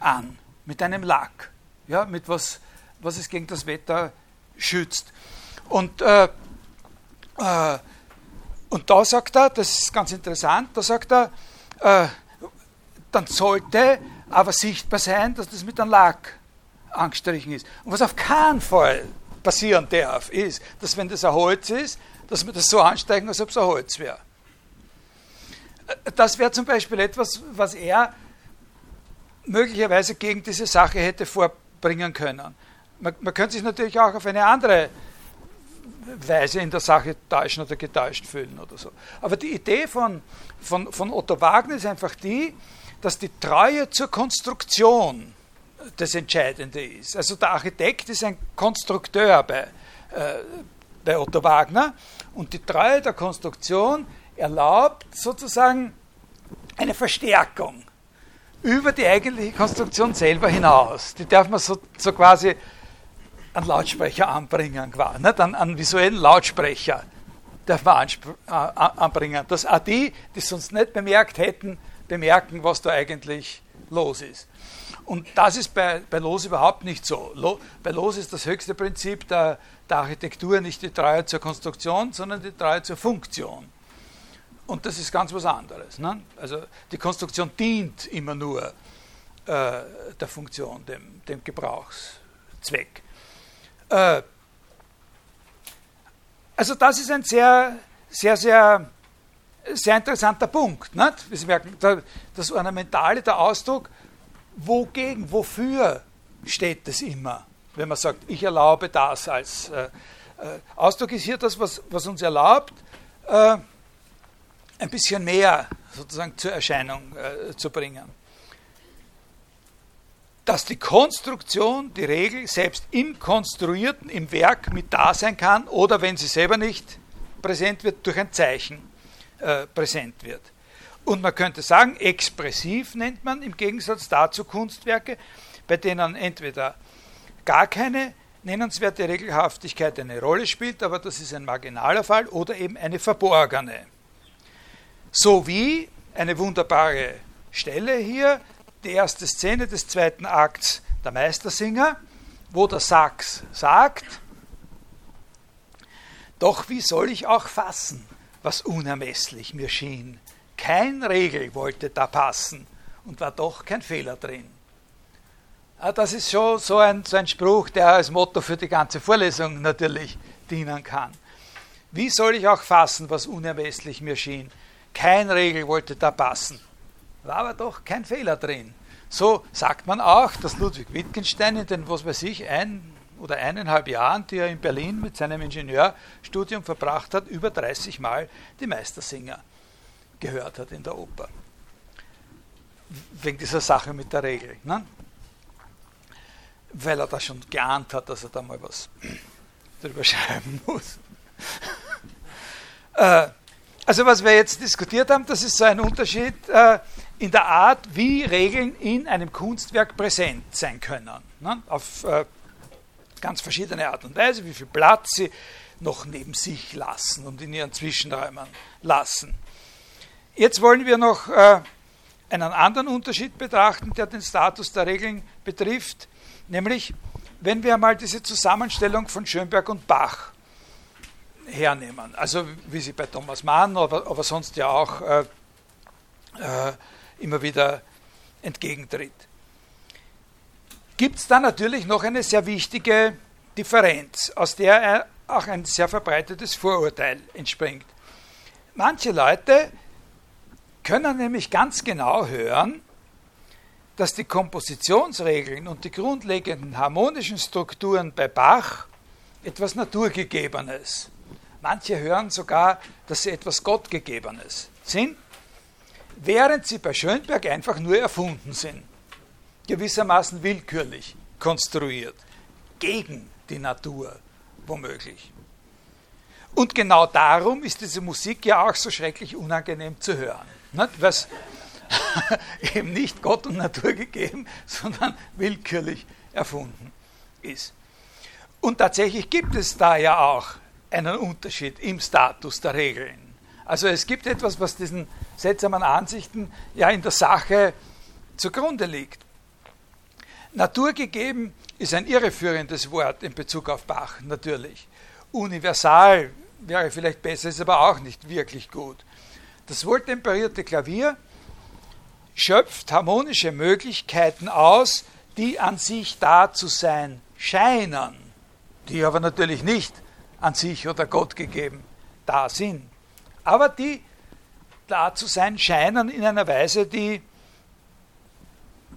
an mit einem Lack, ja, mit was was es gegen das Wetter schützt. Und, äh, äh, und da sagt er, das ist ganz interessant, da sagt er, äh, dann sollte aber sichtbar sein, dass das mit einem Lack angestrichen ist. Und was auf keinen Fall passieren darf, ist, dass wenn das ein Holz ist, dass wir das so ansteigen, als ob es ein Holz wäre. Äh, das wäre zum Beispiel etwas, was er möglicherweise gegen diese Sache hätte vorbringen können. Man, man könnte sich natürlich auch auf eine andere Weise in der Sache täuschen oder getäuscht fühlen oder so. Aber die Idee von, von, von Otto Wagner ist einfach die, dass die Treue zur Konstruktion das Entscheidende ist. Also der Architekt ist ein Konstrukteur bei, äh, bei Otto Wagner und die Treue der Konstruktion erlaubt sozusagen eine Verstärkung über die eigentliche Konstruktion selber hinaus. Die darf man so, so quasi einen Lautsprecher anbringen, nicht? Einen, einen visuellen Lautsprecher darf man anbringen, dass auch die, sonst nicht bemerkt hätten, bemerken, was da eigentlich los ist. Und das ist bei, bei Los überhaupt nicht so. Lo, bei Los ist das höchste Prinzip der, der Architektur nicht die Treue zur Konstruktion, sondern die Treue zur Funktion. Und das ist ganz was anderes. Ne? Also die Konstruktion dient immer nur äh, der Funktion, dem, dem Gebrauchszweck. Äh, also das ist ein sehr, sehr, sehr, sehr interessanter Punkt. Nicht? Sie merken, das Ornamentale, der Ausdruck, wogegen, wofür steht das immer, wenn man sagt, ich erlaube das als äh, äh, Ausdruck ist hier das, was, was uns erlaubt, äh, ein bisschen mehr sozusagen zur Erscheinung äh, zu bringen. Dass die Konstruktion, die Regel selbst im Konstruierten, im Werk mit da sein kann oder wenn sie selber nicht präsent wird, durch ein Zeichen äh, präsent wird. Und man könnte sagen, expressiv nennt man im Gegensatz dazu Kunstwerke, bei denen entweder gar keine nennenswerte Regelhaftigkeit eine Rolle spielt, aber das ist ein marginaler Fall, oder eben eine verborgene. Sowie eine wunderbare Stelle hier, die erste Szene des zweiten Akts der Meistersinger, wo der Sachs sagt, doch wie soll ich auch fassen, was unermesslich mir schien. Kein Regel wollte da passen und war doch kein Fehler drin. Ah, das ist schon so ein, so ein Spruch, der als Motto für die ganze Vorlesung natürlich dienen kann. Wie soll ich auch fassen, was unermesslich mir schien? Kein Regel wollte da passen. War aber doch kein Fehler drin. So sagt man auch, dass Ludwig Wittgenstein in den, was weiß ich, ein oder eineinhalb Jahren, die er in Berlin mit seinem Ingenieurstudium verbracht hat, über 30 Mal die Meistersinger gehört hat in der Oper. Wegen dieser Sache mit der Regel. Ne? Weil er da schon geahnt hat, dass er da mal was drüber schreiben muss. äh, also was wir jetzt diskutiert haben, das ist so ein Unterschied äh, in der Art, wie Regeln in einem Kunstwerk präsent sein können. Ne? Auf äh, ganz verschiedene Art und Weise, wie viel Platz sie noch neben sich lassen und in ihren Zwischenräumen lassen. Jetzt wollen wir noch äh, einen anderen Unterschied betrachten, der den Status der Regeln betrifft, nämlich wenn wir einmal diese Zusammenstellung von Schönberg und Bach hernehmen. Also wie sie bei Thomas Mann, aber, aber sonst ja auch äh, äh, immer wieder entgegentritt. Gibt es da natürlich noch eine sehr wichtige Differenz, aus der auch ein sehr verbreitetes Vorurteil entspringt. Manche Leute können nämlich ganz genau hören, dass die Kompositionsregeln und die grundlegenden harmonischen Strukturen bei Bach etwas Naturgegebenes Manche hören sogar, dass sie etwas Gottgegebenes sind, während sie bei Schönberg einfach nur erfunden sind. Gewissermaßen willkürlich konstruiert. Gegen die Natur, womöglich. Und genau darum ist diese Musik ja auch so schrecklich unangenehm zu hören. Was eben nicht Gott und Natur gegeben, sondern willkürlich erfunden ist. Und tatsächlich gibt es da ja auch einen Unterschied im Status der Regeln. Also es gibt etwas, was diesen seltsamen Ansichten ja in der Sache zugrunde liegt. Naturgegeben ist ein irreführendes Wort in Bezug auf Bach, natürlich. Universal wäre vielleicht besser, ist aber auch nicht wirklich gut. Das wohltemperierte Klavier schöpft harmonische Möglichkeiten aus, die an sich da zu sein scheinen, die aber natürlich nicht an sich oder Gott gegeben da sind. Aber die da zu sein scheinen in einer Weise, die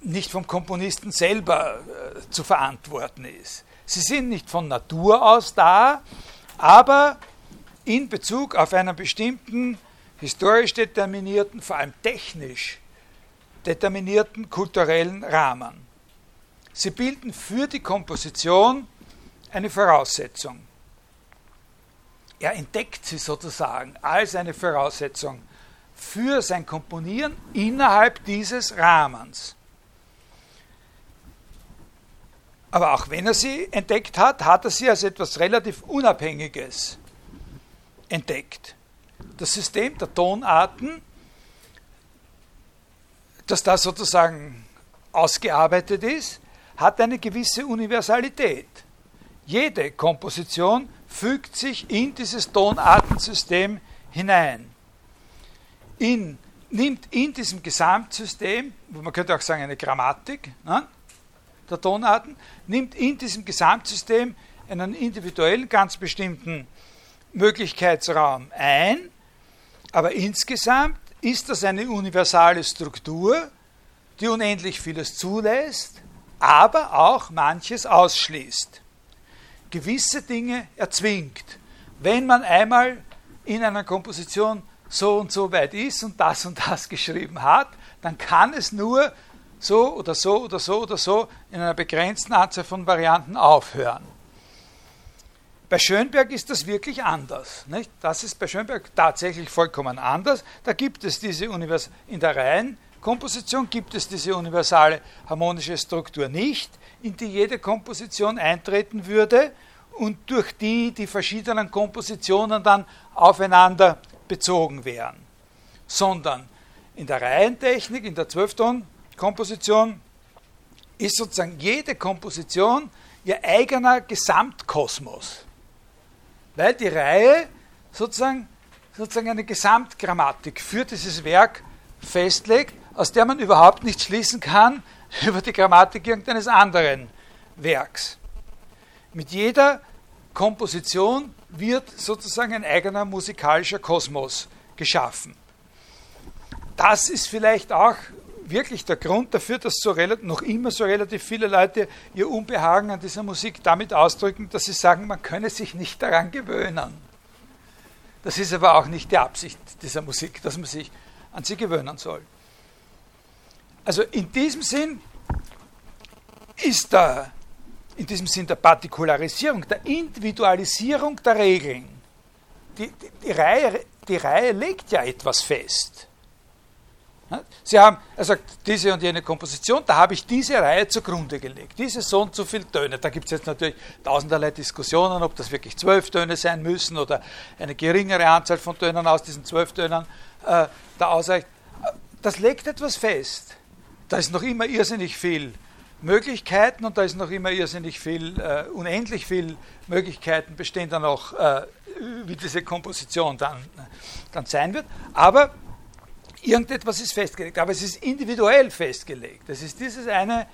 nicht vom Komponisten selber äh, zu verantworten ist. Sie sind nicht von Natur aus da, aber in Bezug auf einen bestimmten historisch determinierten, vor allem technisch determinierten kulturellen Rahmen. Sie bilden für die Komposition eine Voraussetzung. Er entdeckt sie sozusagen als eine Voraussetzung für sein Komponieren innerhalb dieses Rahmens. Aber auch wenn er sie entdeckt hat, hat er sie als etwas relativ Unabhängiges entdeckt. Das System der Tonarten, das da sozusagen ausgearbeitet ist, hat eine gewisse Universalität. Jede Komposition fügt sich in dieses Tonartensystem hinein. In, nimmt in diesem Gesamtsystem, man könnte auch sagen eine Grammatik ne, der Tonarten, nimmt in diesem Gesamtsystem einen individuellen, ganz bestimmten Möglichkeitsraum ein, aber insgesamt ist das eine universale Struktur, die unendlich vieles zulässt, aber auch manches ausschließt. Gewisse Dinge erzwingt. Wenn man einmal in einer Komposition so und so weit ist und das und das geschrieben hat, dann kann es nur so oder so oder so oder so in einer begrenzten Anzahl von Varianten aufhören. Bei Schönberg ist das wirklich anders. Nicht? Das ist bei Schönberg tatsächlich vollkommen anders. Da gibt es diese Univers in der Reihenkomposition gibt es diese universale harmonische Struktur nicht, in die jede Komposition eintreten würde und durch die die verschiedenen Kompositionen dann aufeinander bezogen wären. Sondern in der Reihentechnik, in der Zwölfton-Komposition, ist sozusagen jede Komposition ihr eigener Gesamtkosmos weil die Reihe sozusagen, sozusagen eine Gesamtgrammatik für dieses Werk festlegt, aus der man überhaupt nicht schließen kann über die Grammatik irgendeines anderen Werks. Mit jeder Komposition wird sozusagen ein eigener musikalischer Kosmos geschaffen. Das ist vielleicht auch wirklich der Grund dafür, dass so noch immer so relativ viele Leute ihr Unbehagen an dieser Musik damit ausdrücken, dass sie sagen, man könne sich nicht daran gewöhnen. Das ist aber auch nicht die Absicht dieser Musik, dass man sich an sie gewöhnen soll. Also in diesem Sinn ist da, in diesem Sinn der Partikularisierung, der Individualisierung der Regeln, die, die, die, Reihe, die Reihe legt ja etwas fest. Sie haben, er sagt, diese und jene Komposition, da habe ich diese Reihe zugrunde gelegt. Diese so und so viele Töne. Da gibt es jetzt natürlich tausenderlei Diskussionen, ob das wirklich zwölf Töne sein müssen oder eine geringere Anzahl von Tönen aus diesen zwölf Tönen äh, da ausreicht. Das legt etwas fest. Da ist noch immer irrsinnig viel Möglichkeiten und da ist noch immer irrsinnig viel, äh, unendlich viel Möglichkeiten bestehen da noch, äh, wie diese Komposition dann, dann sein wird. Aber irgendetwas ist festgelegt, aber es ist individuell festgelegt. Das ist dieses eine,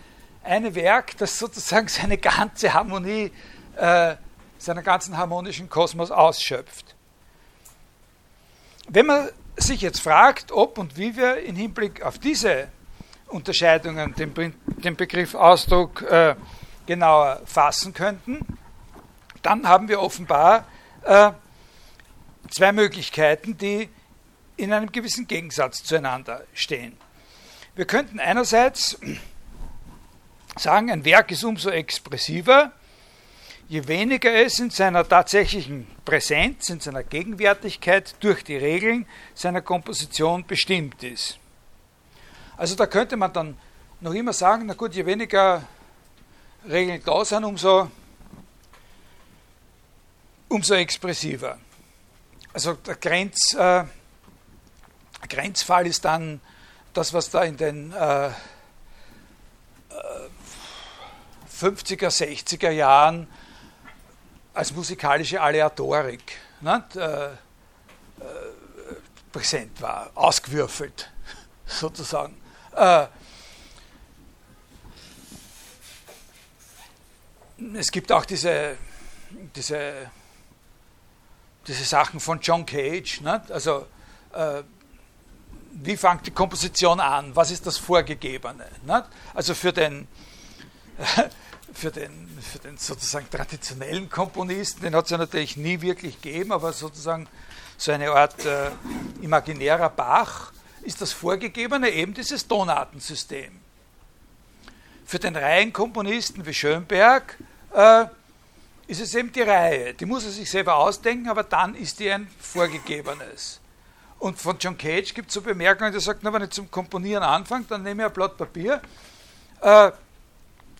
eine Werk, das sozusagen seine ganze Harmonie, äh, seinen ganzen harmonischen Kosmos ausschöpft. Wenn man sich jetzt fragt, ob und wie wir im Hinblick auf diese Unterscheidungen den, den Begriff Ausdruck äh, genauer fassen könnten, dann haben wir offenbar äh, zwei Möglichkeiten, die in einem gewissen Gegensatz zueinander stehen. Wir könnten einerseits sagen, ein Werk ist umso expressiver, je weniger es in seiner tatsächlichen Präsenz, in seiner Gegenwärtigkeit durch die Regeln seiner Komposition bestimmt ist. Also da könnte man dann noch immer sagen, na gut, je weniger Regeln da sind, umso, umso expressiver. Also der Grenz, äh, Grenzfall ist dann das, was da in den äh, 50er, 60er Jahren als musikalische Aleatorik ne, äh, äh, präsent war, ausgewürfelt sozusagen. Äh, es gibt auch diese, diese, diese Sachen von John Cage, ne? also äh, wie fängt die Komposition an? Was ist das Vorgegebene? Ne? Also für den, für, den, für den sozusagen traditionellen Komponisten, den hat es ja natürlich nie wirklich gegeben, aber sozusagen so eine Art äh, imaginärer Bach, ist das Vorgegebene eben dieses Tonartensystem. Für den Reihenkomponisten wie Schönberg äh, ist es eben die Reihe. Die muss er sich selber ausdenken, aber dann ist die ein vorgegebenes. Und von John Cage gibt es so Bemerkungen, der sagt, na, wenn ich zum Komponieren anfange, dann nehme ich ein Blatt Papier. Äh,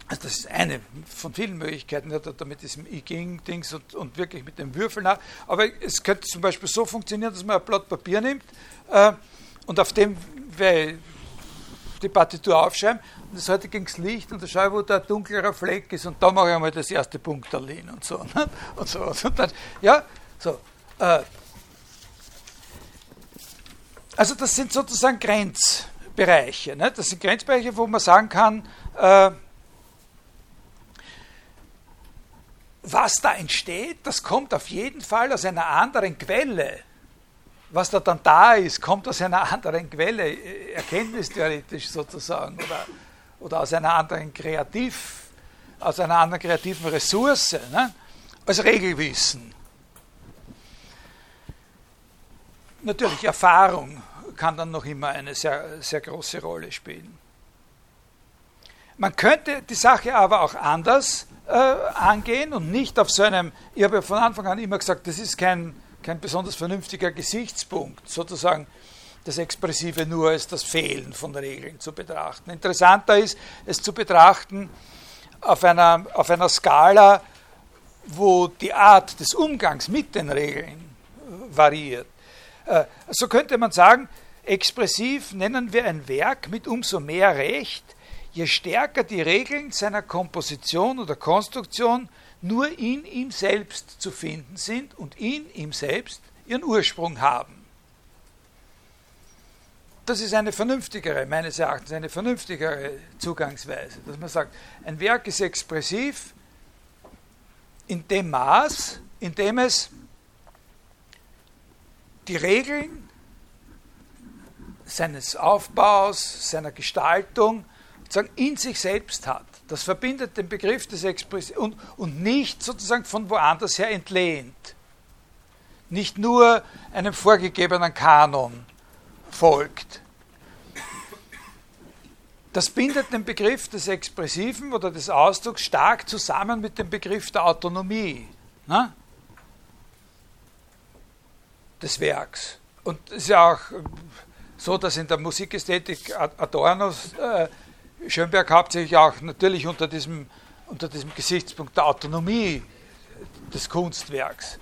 das ist eine von vielen Möglichkeiten, er da mit diesem I-Ging-Dings und, und, wirklich mit dem Würfeln. Aber es könnte zum Beispiel so funktionieren, dass man ein Blatt Papier nimmt äh, und auf dem, die Partitur aufschreiben und das heute das Licht und da schaue ich, wo da ein dunklerer Fleck ist und da mache ich einmal das erste Punkt hin und so. Und so und dann, ja, so. Äh, also das sind sozusagen Grenzbereiche. Ne? Das sind Grenzbereiche, wo man sagen kann, äh, was da entsteht, das kommt auf jeden Fall aus einer anderen Quelle. Was da dann da ist, kommt aus einer anderen Quelle, erkenntnistheoretisch sozusagen, oder, oder aus einer anderen Kreativ, aus einer anderen kreativen Ressource, ne? als Regelwissen. Natürlich, Erfahrung kann dann noch immer eine sehr, sehr große Rolle spielen. Man könnte die Sache aber auch anders äh, angehen und nicht auf so einem, ich habe ja von Anfang an immer gesagt, das ist kein, kein besonders vernünftiger Gesichtspunkt, sozusagen das Expressive nur als das Fehlen von Regeln zu betrachten. Interessanter ist, es zu betrachten auf einer, auf einer Skala, wo die Art des Umgangs mit den Regeln variiert. Äh, so könnte man sagen, expressiv nennen wir ein Werk mit umso mehr Recht, je stärker die Regeln seiner Komposition oder Konstruktion nur in ihm selbst zu finden sind und in ihm selbst ihren Ursprung haben. Das ist eine vernünftigere, meines Erachtens, eine vernünftigere Zugangsweise, dass man sagt, ein Werk ist expressiv in dem Maß, in dem es die Regeln seines Aufbaus, seiner Gestaltung sozusagen in sich selbst hat. Das verbindet den Begriff des Express und, und nicht sozusagen von woanders her entlehnt. Nicht nur einem vorgegebenen Kanon folgt. Das bindet den Begriff des Expressiven oder des Ausdrucks stark zusammen mit dem Begriff der Autonomie ne? des Werks. Und ist ja auch so, dass in der Musikästhetik Adornos äh, Schönberg hauptsächlich auch natürlich unter diesem, unter diesem Gesichtspunkt der Autonomie des Kunstwerks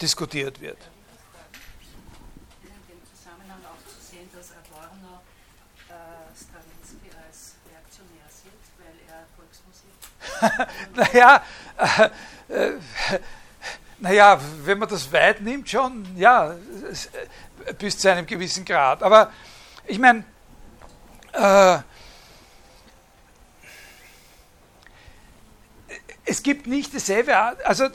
diskutiert wird. In dem Zusammenhang auch zu sehen, dass Adorno äh, Stravinsky als reaktionär sieht, weil er Volksmusik. naja, äh, äh, naja, wenn man das weit nimmt, schon, ja, bis zu einem gewissen Grad. Aber ich meine, äh, es gibt nicht dieselbe Art, also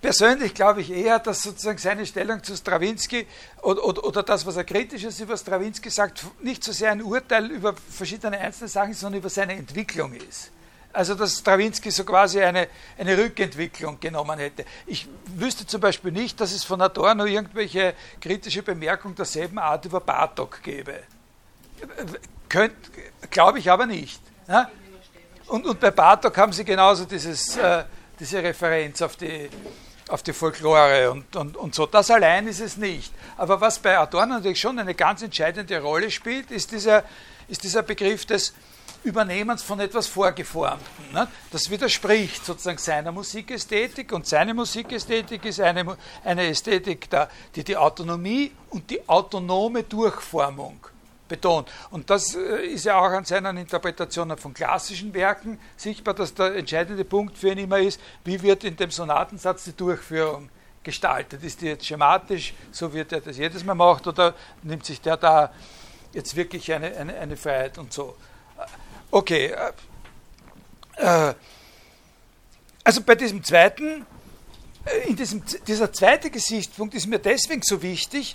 persönlich glaube ich eher, dass sozusagen seine Stellung zu Stravinsky oder, oder, oder, das, was er kritisches über Stravinsky sagt, nicht so sehr ein Urteil über verschiedene einzelne Sachen, sondern über seine Entwicklung ist. Also dass Stravinsky so quasi eine, eine Rückentwicklung genommen hätte. Ich wüsste zum Beispiel nicht, dass es von Adorno irgendwelche kritische Bemerkungen derselben Art über Bartok gäbe. Glaube ich aber nicht. Ja? Und, und bei Bartok haben sie genauso dieses, äh, diese Referenz auf die, auf die Folklore und, und, und so. Das allein ist es nicht. Aber was bei Adorno natürlich schon eine ganz entscheidende Rolle spielt, ist dieser, ist dieser Begriff des Übernehmens von etwas Vorgeformten. Ne? Das widerspricht sozusagen seiner Musikästhetik und seine Musikästhetik ist eine, eine Ästhetik, die die Autonomie und die autonome Durchformung betont. Und das äh, ist ja auch an seinen Interpretationen von klassischen Werken sichtbar, dass der entscheidende Punkt für ihn immer ist, wie wird in dem Sonatensatz die Durchführung gestaltet. Ist die jetzt schematisch, so wird er das jedes Mal macht, oder nimmt sich der da jetzt wirklich eine, eine, eine Freiheit und so. Okay. Äh, äh also bei diesem zweiten, äh, in diesem, dieser zweite Gesichtspunkt ist mir deswegen so wichtig,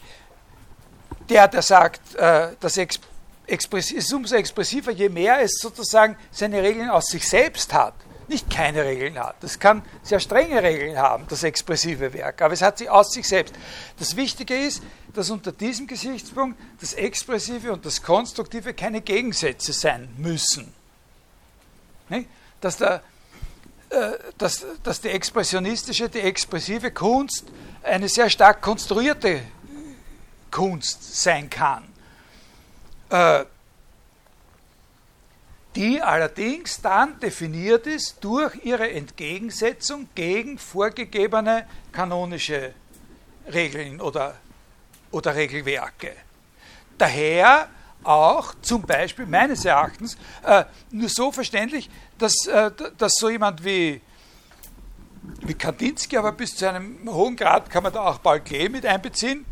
der, der sagt, äh, das ist umso expressiver, je mehr es sozusagen seine Regeln aus sich selbst hat, nicht keine Regeln hat. Das kann sehr strenge Regeln haben, das expressive Werk, aber es hat sie aus sich selbst. Das Wichtige ist, dass unter diesem Gesichtspunkt das Expressive und das Konstruktive keine Gegensätze sein müssen. Dass, der, äh, dass, dass die expressionistische, die expressive Kunst eine sehr stark konstruierte Kunst sein kann. Äh, die allerdings dann definiert ist durch ihre Entgegensetzung gegen vorgegebene kanonische Regeln oder, oder Regelwerke. Daher auch zum Beispiel meines Erachtens äh, nur so verständlich, dass, äh, dass so jemand wie, wie Kandinsky, aber bis zu einem hohen Grad kann man da auch Paul Klee mit einbeziehen,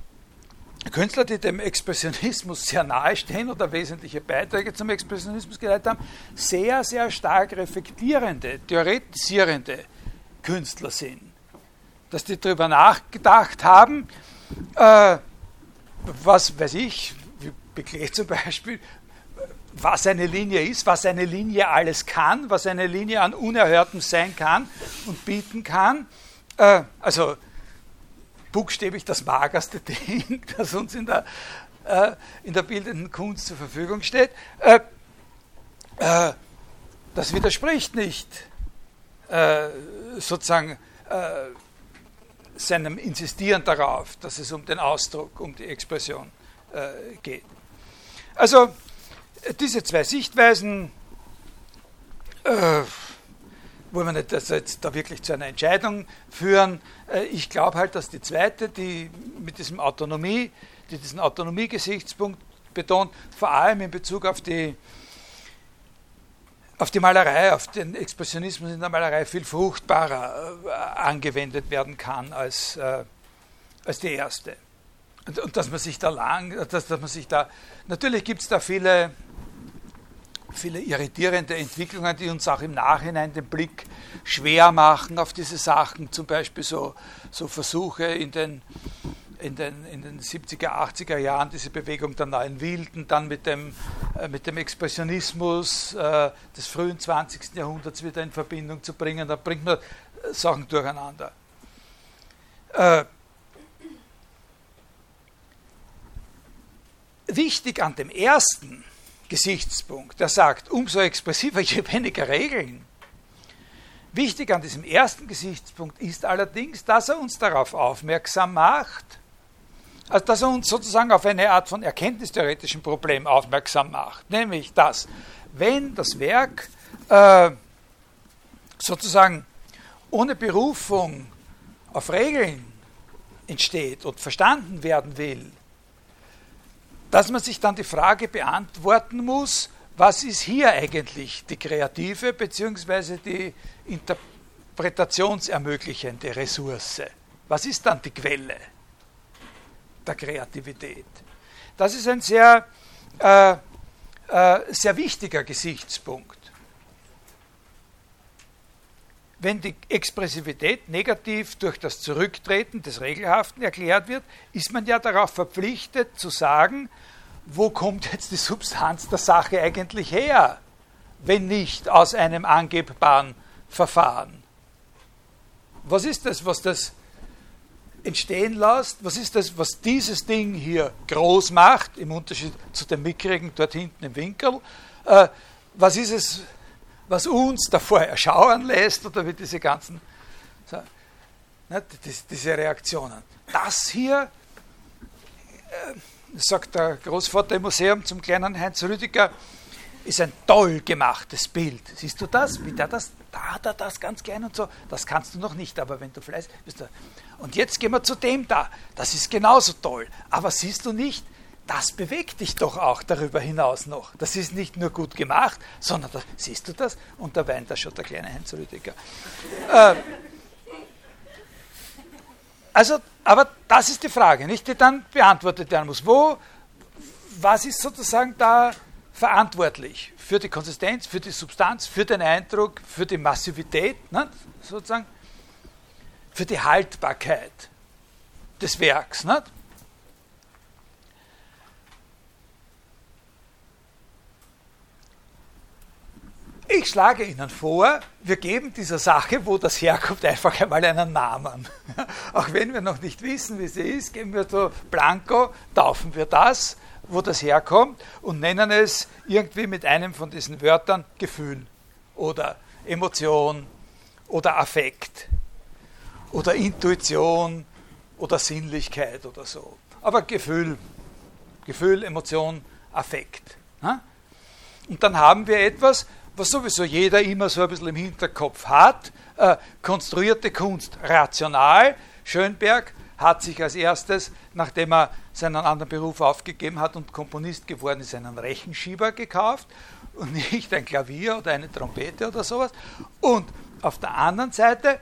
Künstler, die dem Expressionismus sehr nahe stehen oder wesentliche Beiträge zum Expressionismus geleitet haben, sehr, sehr stark reflektierende, theoretisierende Künstler sind. Dass die darüber nachgedacht haben, äh, was weiß ich, wie Beklecht zum Beispiel, was eine Linie ist, was eine Linie alles kann, was eine Linie an Unerhörtem sein kann und bieten kann. Äh, also buchstäblich das magerste Ding, das uns in der, äh, in der bildenden Kunst zur Verfügung steht. Äh, äh, das widerspricht nicht äh, sozusagen äh, seinem Insistieren darauf, dass es um den Ausdruck, um die Expression äh, geht. Also diese zwei Sichtweisen wollen wir nicht das jetzt da wirklich zu einer Entscheidung führen. Äh, ich glaube halt, dass die zweite, die mit diesem Autonomie, die diesen Autonomiegesichtspunkt betont, vor allem in Bezug auf die, auf die Malerei, auf den Expressionismus in der Malerei viel fruchtbarer äh, angewendet werden kann als, äh, als die erste. Und, und, dass man sich da lang, dass, dass man sich da, natürlich gibt es da viele viele irritierende Entwicklungen, die uns auch im Nachhinein den Blick schwer machen auf diese Sachen. Zum Beispiel so, so Versuche in den, in, den, in den 70er, 80er Jahren, diese Bewegung der neuen Wilden, dann mit dem, äh, mit dem Expressionismus äh, des frühen 20. Jahrhunderts wieder in Verbindung zu bringen. Da bringt man äh, Sachen durcheinander. Äh, wichtig an dem ersten Gesichtspunkt, der sagt, umso expressiver, je weniger Regeln. Wichtig an diesem ersten Gesichtspunkt ist allerdings, dass er uns darauf aufmerksam macht, also dass er uns sozusagen auf eine Art von erkenntnistheoretischen Problem aufmerksam macht, nämlich dass, wenn das Werk äh, sozusagen ohne Berufung auf Regeln entsteht und verstanden werden will, dass man sich dann die Frage beantworten muss, was ist hier eigentlich die kreative bzw. die interpretationsermöglichende Ressource? Was ist dann die Quelle der Kreativität? Das ist ein sehr, äh, äh, sehr wichtiger Gesichtspunkt. Wenn die Expressivität negativ durch das Zurücktreten des Regelhaften erklärt wird, ist man ja darauf verpflichtet zu sagen, wo kommt jetzt die Substanz der Sache eigentlich her, wenn nicht aus einem angebbaren Verfahren? Was ist das, was das entstehen lässt? Was ist das, was dieses Ding hier groß macht, im Unterschied zu dem mickrigen dort hinten im Winkel? Äh, was ist es, was uns davor erschauern lässt oder wie diese ganzen, so, ne, diese Reaktionen. Das hier, äh, sagt der Großvater im Museum zum kleinen Heinz Rüdiger, ist ein toll gemachtes Bild. Siehst du das? Wie der das, da hat er das ganz klein und so. Das kannst du noch nicht, aber wenn du fleißig bist. Und jetzt gehen wir zu dem da. Das ist genauso toll. Aber siehst du nicht, das bewegt dich doch auch darüber hinaus noch. Das ist nicht nur gut gemacht, sondern das, siehst du das? Und da weint da schon der kleine Heinz Rüdiger. Äh, also, aber das ist die Frage, nicht, die dann beantwortet werden muss. Wo, was ist sozusagen da verantwortlich für die Konsistenz, für die Substanz, für den Eindruck, für die Massivität, ne, sozusagen, für die Haltbarkeit des Werks? Nicht? Ich schlage Ihnen vor, wir geben dieser Sache, wo das herkommt, einfach einmal einen Namen. Auch wenn wir noch nicht wissen, wie sie ist, geben wir so blanco, taufen wir das, wo das herkommt und nennen es irgendwie mit einem von diesen Wörtern Gefühl oder Emotion oder Affekt oder Intuition oder Sinnlichkeit oder so. Aber Gefühl, Gefühl, Emotion, Affekt. Und dann haben wir etwas, was sowieso jeder immer so ein bisschen im Hinterkopf hat. Äh, konstruierte Kunst rational. Schönberg hat sich als erstes, nachdem er seinen anderen Beruf aufgegeben hat und Komponist geworden ist, einen Rechenschieber gekauft und nicht ein Klavier oder eine Trompete oder sowas. Und auf der anderen Seite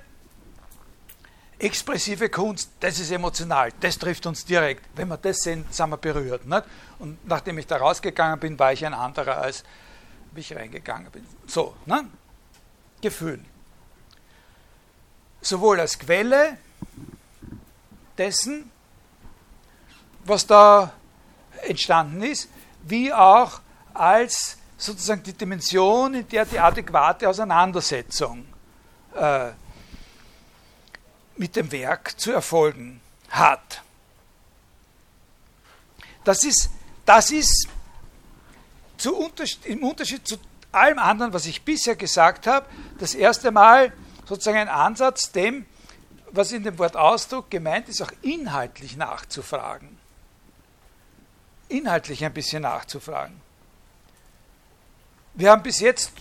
expressive Kunst, das ist emotional, das trifft uns direkt. Wenn wir das sehen, sind wir berührt. Nicht? Und nachdem ich da rausgegangen bin, war ich ein anderer, als wie ich reingegangen bin. So, ne? Gefühl. Sowohl als Quelle dessen, was da entstanden ist, wie auch als sozusagen die Dimension, in der die adäquate Auseinandersetzung äh, mit dem Werk zu erfolgen hat. Das ist, das ist zu im Unterschied zu allem anderen, was ich bisher gesagt habe, das erste Mal sozusagen ein Ansatz, dem, was in dem Wort Ausdruck gemeint ist, auch inhaltlich nachzufragen. Inhaltlich ein bisschen nachzufragen. Wir haben bis jetzt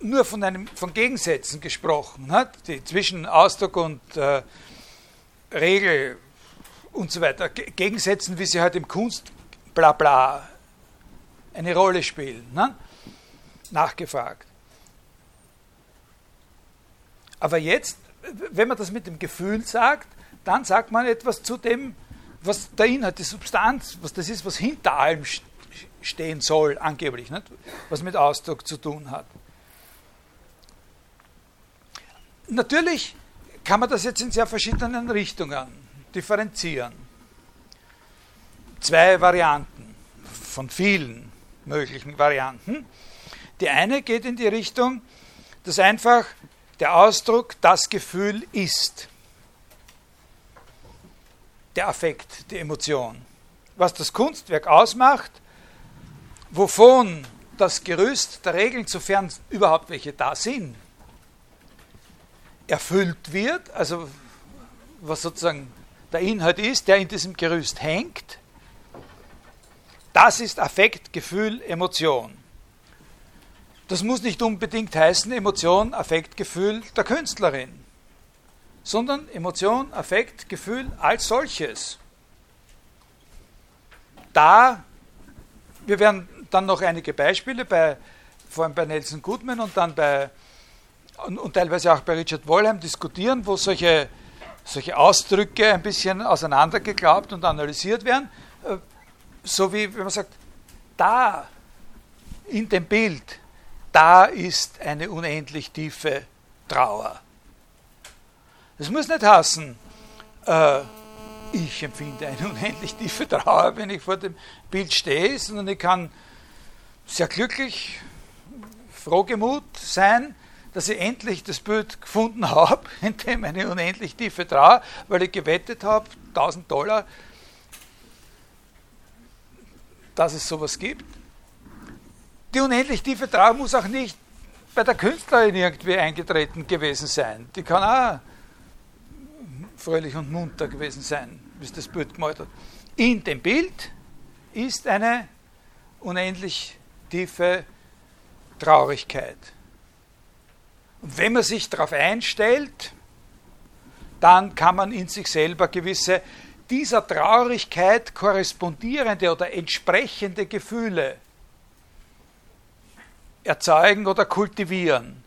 nur von, einem, von Gegensätzen gesprochen, ne? die zwischen Ausdruck und äh, Regel und so weiter. Gegensätzen, wie sie halt im Kunst Blabla eine Rolle spielen. Ne? Nachgefragt. Aber jetzt, wenn man das mit dem Gefühl sagt, dann sagt man etwas zu dem, was der Inhalt, die Substanz, was das ist, was hinter allem stehen soll, angeblich, nicht? was mit Ausdruck zu tun hat. Natürlich kann man das jetzt in sehr verschiedenen Richtungen differenzieren. Zwei Varianten von vielen möglichen Varianten. Die eine geht in die Richtung, dass einfach der Ausdruck das Gefühl ist. Der Affekt, die Emotion. Was das Kunstwerk ausmacht, wovon das Gerüst der Regeln, sofern überhaupt welche da sind, erfüllt wird, also was sozusagen der Inhalt ist, der in diesem Gerüst hängt, das ist Affekt, Gefühl, Emotion. Das muss nicht unbedingt heißen Emotion, Affekt, Gefühl der Künstlerin, sondern Emotion, Affekt, Gefühl als solches. Da, wir werden dann noch einige Beispiele, bei, vor allem bei Nelson Goodman und dann bei und, und, teilweise auch bei Richard Wollheim diskutieren, wo solche, solche Ausdrücke ein bisschen auseinandergeglaubt und analysiert werden. Äh, so wie wenn man sagt, da in dem Bild, da ist eine unendlich tiefe Trauer. Das muss nicht heißen, äh, ich empfinde eine unendlich tiefe Trauer, wenn ich vor dem Bild stehe, sondern ich kann sehr glücklich, frohgemut sein, dass ich endlich das Bild gefunden habe, in dem eine unendlich tiefe Trauer, weil ich gewettet habe, 1000 Dollar, dass es sowas gibt. Die unendlich tiefe Trauer muss auch nicht bei der Künstlerin irgendwie eingetreten gewesen sein. Die kann auch fröhlich und munter gewesen sein, bis das Bild gemalt hat. In dem Bild ist eine unendlich tiefe Traurigkeit. Und wenn man sich darauf einstellt, dann kann man in sich selber gewisse dieser Traurigkeit korrespondierende oder entsprechende Gefühle erzeugen oder kultivieren.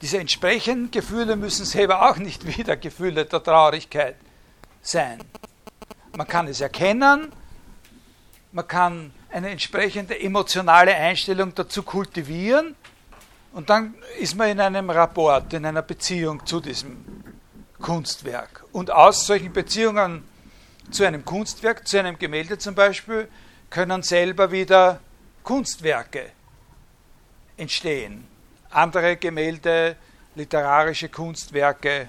Diese entsprechenden Gefühle müssen selber auch nicht wieder Gefühle der Traurigkeit sein. Man kann es erkennen, man kann eine entsprechende emotionale Einstellung dazu kultivieren und dann ist man in einem Rapport, in einer Beziehung zu diesem Kunstwerk. Und aus solchen Beziehungen zu einem Kunstwerk, zu einem Gemälde zum Beispiel, können selber wieder Kunstwerke entstehen. Andere Gemälde, literarische Kunstwerke.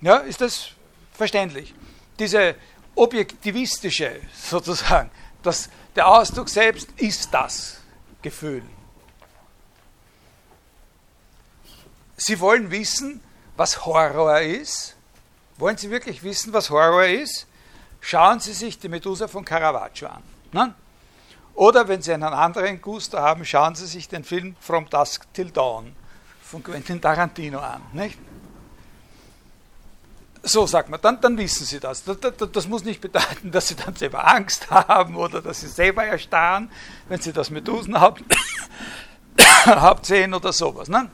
Ja, ist das verständlich? Diese objektivistische sozusagen, das, der Ausdruck selbst ist das Gefühl. Sie wollen wissen, was Horror ist? Wollen Sie wirklich wissen, was Horror ist? Schauen Sie sich die Medusa von Caravaggio an. Ne? Oder wenn Sie einen anderen Gusto haben, schauen Sie sich den Film From Dusk Till Dawn von Quentin Tarantino an. Nicht? so sagt man, dann, dann wissen Sie das. das. das. das. muss nicht bedeuten, dass Sie dann selber Angst haben oder dass Sie selber erstarren, wenn Sie das Medusenhaupt Haupt sehen oder sowas. Ne?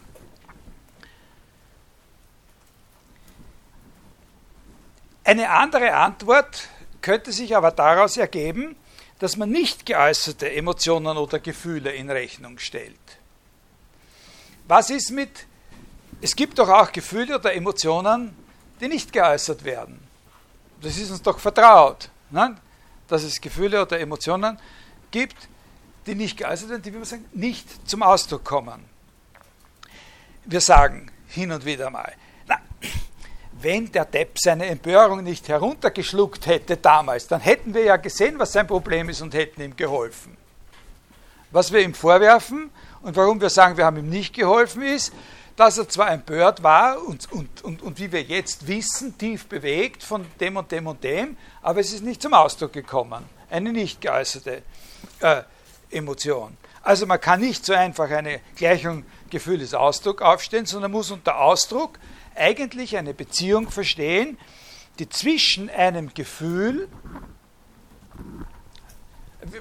Eine andere Antwort könnte sich aber daraus ergeben, dass man nicht geäußerte Emotionen oder Gefühle in Rechnung stellt. Was ist mit, es gibt doch auch Gefühle oder Emotionen, die nicht geäußert werden. Das ist uns doch vertraut, ne? dass es Gefühle oder Emotionen gibt, die nicht geäußert werden, die, wie wir sagen, nicht zum Ausdruck kommen. Wir sagen hin und wieder mal, wenn der Depp seine Empörung nicht heruntergeschluckt hätte damals, dann hätten wir ja gesehen, was sein Problem ist und hätten ihm geholfen. Was wir ihm vorwerfen und warum wir sagen, wir haben ihm nicht geholfen, ist, dass er zwar empört war und, und, und, und wie wir jetzt wissen, tief bewegt von dem und dem und dem, aber es ist nicht zum Ausdruck gekommen. Eine nicht geäußerte äh, Emotion. Also man kann nicht so einfach eine Gleichung Gefühl ist Ausdruck aufstellen, sondern muss unter Ausdruck eigentlich eine Beziehung verstehen, die zwischen einem Gefühl,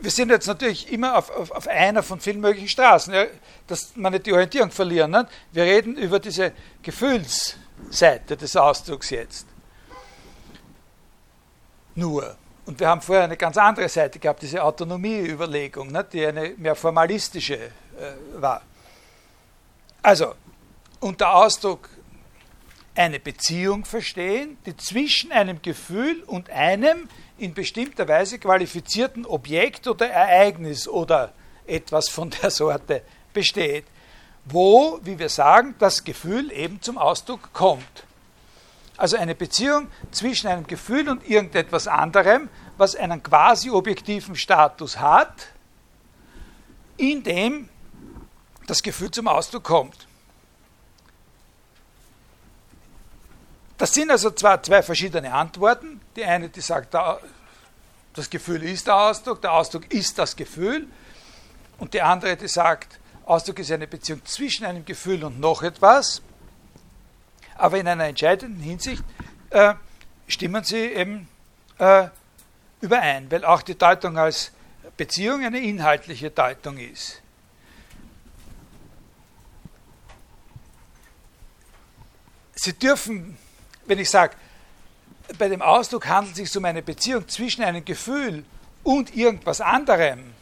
wir sind jetzt natürlich immer auf, auf, auf einer von vielen möglichen Straßen, ja, dass man nicht die Orientierung verlieren. Nicht? Wir reden über diese Gefühlsseite des Ausdrucks jetzt. Nur. Und wir haben vorher eine ganz andere Seite gehabt, diese Autonomieüberlegung, nicht? die eine mehr formalistische äh, war. Also, unter Ausdruck eine Beziehung verstehen, die zwischen einem Gefühl und einem in bestimmter Weise qualifizierten Objekt oder Ereignis oder etwas von der Sorte besteht, wo, wie wir sagen, das Gefühl eben zum Ausdruck kommt. Also eine Beziehung zwischen einem Gefühl und irgendetwas anderem, was einen quasi objektiven Status hat, in dem das Gefühl zum Ausdruck kommt. Das sind also zwar zwei verschiedene Antworten. Die eine, die sagt, das Gefühl ist der Ausdruck, der Ausdruck ist das Gefühl. Und die andere, die sagt, Ausdruck ist eine Beziehung zwischen einem Gefühl und noch etwas. Aber in einer entscheidenden Hinsicht äh, stimmen sie eben äh, überein, weil auch die Deutung als Beziehung eine inhaltliche Deutung ist. Sie dürfen wenn ich sage, bei dem Ausdruck handelt es sich um eine Beziehung zwischen einem Gefühl und irgendwas anderem,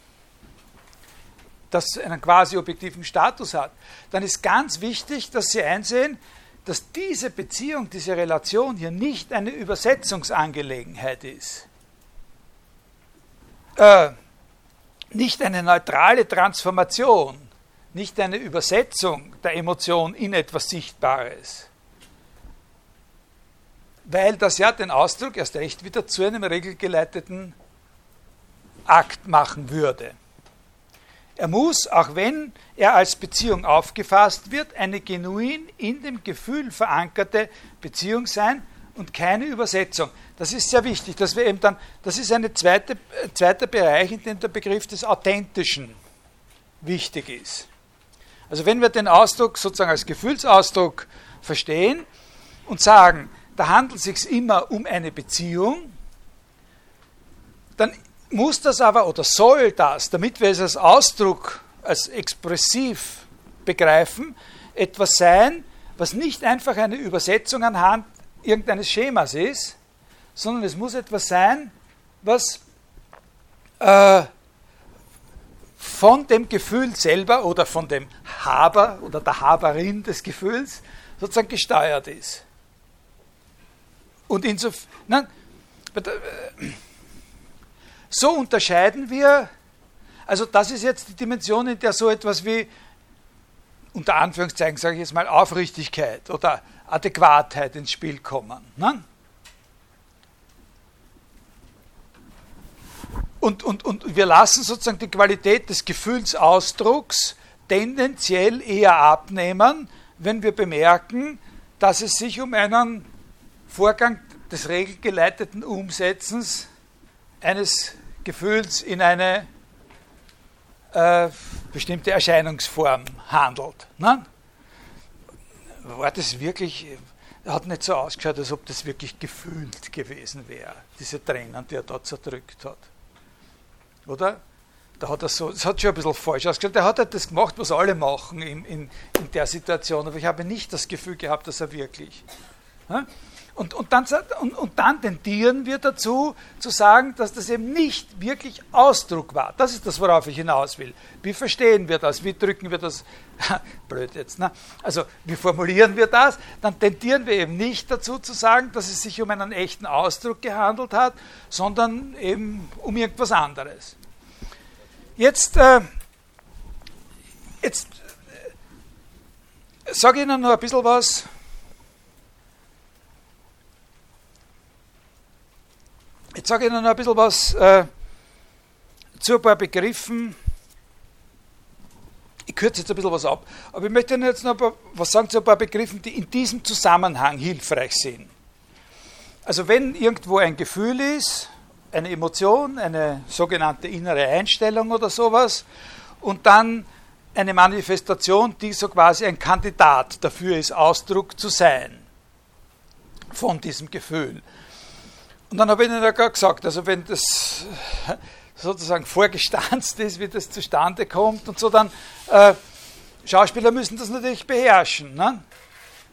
das einen quasi objektiven Status hat, dann ist ganz wichtig, dass Sie einsehen, dass diese Beziehung, diese Relation hier nicht eine Übersetzungsangelegenheit ist. Äh, nicht eine neutrale Transformation, nicht eine Übersetzung der Emotion in etwas Sichtbares weil das ja den Ausdruck erst recht wieder zu einem regelgeleiteten Akt machen würde. Er muss, auch wenn er als Beziehung aufgefasst wird, eine genuin in dem Gefühl verankerte Beziehung sein und keine Übersetzung. Das ist sehr wichtig, dass wir eben dann, das ist ein zweite, zweiter Bereich, in dem der Begriff des Authentischen wichtig ist. Also wenn wir den Ausdruck sozusagen als Gefühlsausdruck verstehen und sagen, da handelt es sich immer um eine Beziehung, dann muss das aber oder soll das, damit wir es als Ausdruck, als expressiv begreifen, etwas sein, was nicht einfach eine Übersetzung anhand irgendeines Schemas ist, sondern es muss etwas sein, was äh, von dem Gefühl selber oder von dem Haber oder der Haberin des Gefühls sozusagen gesteuert ist. Und insofern, äh, so unterscheiden wir, also das ist jetzt die Dimension, in der so etwas wie, unter Anführungszeichen sage ich jetzt mal, Aufrichtigkeit oder Adäquatheit ins Spiel kommen. Ne? Und, und, und wir lassen sozusagen die Qualität des Gefühlsausdrucks tendenziell eher abnehmen, wenn wir bemerken, dass es sich um einen Vorgang des regelgeleiteten Umsetzens eines Gefühls in eine äh, bestimmte Erscheinungsform handelt. Ne? War das wirklich, hat nicht so ausgeschaut, als ob das wirklich gefühlt gewesen wäre, diese Tränen, die er da zerdrückt hat. Oder? Da hat er so, das hat schon ein bisschen falsch ausgeschaut. Er hat halt das gemacht, was alle machen in, in, in der Situation, aber ich habe nicht das Gefühl gehabt, dass er wirklich. Und, und, dann, und, und dann tendieren wir dazu, zu sagen, dass das eben nicht wirklich Ausdruck war. Das ist das, worauf ich hinaus will. Wie verstehen wir das? Wie drücken wir das? Blöd jetzt. Ne? Also, wie formulieren wir das? Dann tendieren wir eben nicht dazu zu sagen, dass es sich um einen echten Ausdruck gehandelt hat, sondern eben um irgendwas anderes. Jetzt, äh, jetzt äh, sage ich Ihnen noch ein bisschen was sage Ihnen noch ein bisschen was äh, zu ein paar Begriffen. Ich kürze jetzt ein bisschen was ab, aber ich möchte Ihnen jetzt noch paar, was sagen zu ein paar Begriffen, die in diesem Zusammenhang hilfreich sind. Also wenn irgendwo ein Gefühl ist, eine Emotion, eine sogenannte innere Einstellung oder sowas, und dann eine Manifestation, die so quasi ein Kandidat dafür ist, Ausdruck zu sein von diesem Gefühl. Und dann habe ich Ihnen ja gerade gesagt, also wenn das sozusagen vorgestanzt ist, wie das zustande kommt und so, dann äh, Schauspieler müssen das natürlich beherrschen. Ne?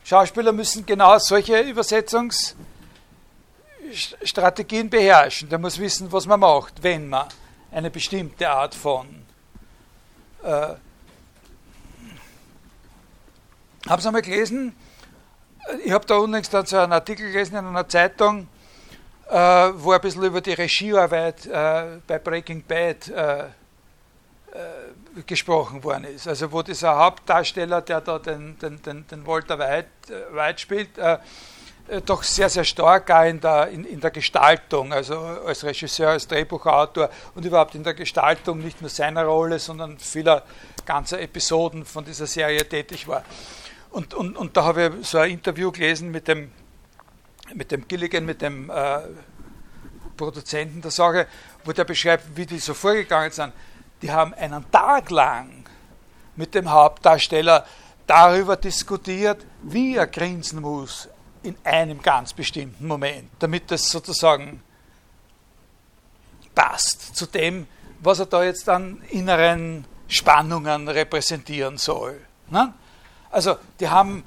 Schauspieler müssen genau solche Übersetzungsstrategien beherrschen. Der muss wissen, was man macht, wenn man eine bestimmte Art von äh, haben Sie einmal gelesen? Ich habe da unlängst dann so einen Artikel gelesen in einer Zeitung, wo ein bisschen über die Regiearbeit äh, bei Breaking Bad äh, äh, gesprochen worden ist. Also wo dieser Hauptdarsteller, der da den, den, den, den Walter White, äh, White spielt, äh, doch sehr, sehr stark auch in der, in, in der Gestaltung, also als Regisseur, als Drehbuchautor und überhaupt in der Gestaltung nicht nur seiner Rolle, sondern vieler ganzer Episoden von dieser Serie tätig war. Und, und, und da habe ich so ein Interview gelesen mit dem mit dem Gilligan, mit dem äh, Produzenten der Sache, wo der beschreibt, wie die so vorgegangen sind. Die haben einen Tag lang mit dem Hauptdarsteller darüber diskutiert, wie er grinsen muss in einem ganz bestimmten Moment, damit das sozusagen passt zu dem, was er da jetzt an inneren Spannungen repräsentieren soll. Ne? Also die haben,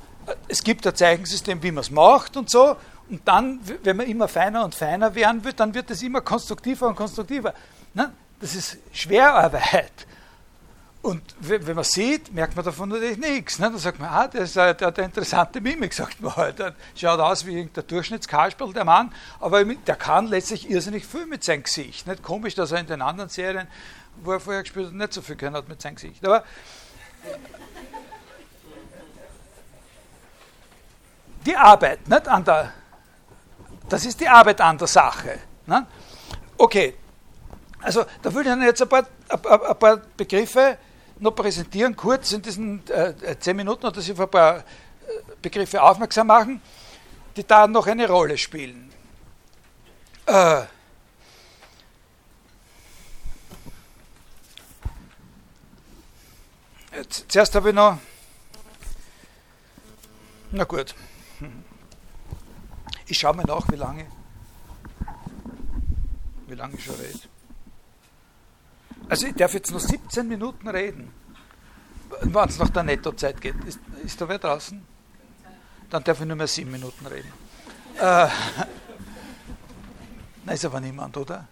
es gibt ein Zeichensystem, wie man es macht und so, und dann, wenn man immer feiner und feiner werden wird, dann wird es immer konstruktiver und konstruktiver. Ne? Das ist Schwerarbeit. Und wenn man sieht, merkt man davon natürlich nichts. Ne? Dann sagt man, ah, der, ist, der hat eine interessante Mimik, sagt man halt. Der schaut aus wie der Durchschnittskasperl, der Mann, aber der kann letztlich irrsinnig viel mit seinem Gesicht. Nicht komisch, dass er in den anderen Serien, wo er vorher gespielt hat, nicht so viel können hat mit seinem Gesicht. Aber die Arbeit nicht, an der das ist die Arbeit an der Sache. Ne? Okay, also da würde ich Ihnen jetzt ein paar, ein, paar, Begriffe noch präsentieren, kurz in diesen äh, zehn Minuten, dass Sie auf ein paar äh, Begriffe aufmerksam machen, die da noch eine Rolle spielen. Äh, jetzt, zuerst habe ich noch, na gut. Ich schaue mal nach, wie lange, wie lange ich schon rede. Also ich darf jetzt noch 17 Minuten reden, wenn es nach der Nettozeit geht. Ist, ist da wer draußen? Dann darf ich nur mehr 7 Minuten reden. Äh, da ist aber niemand, oder?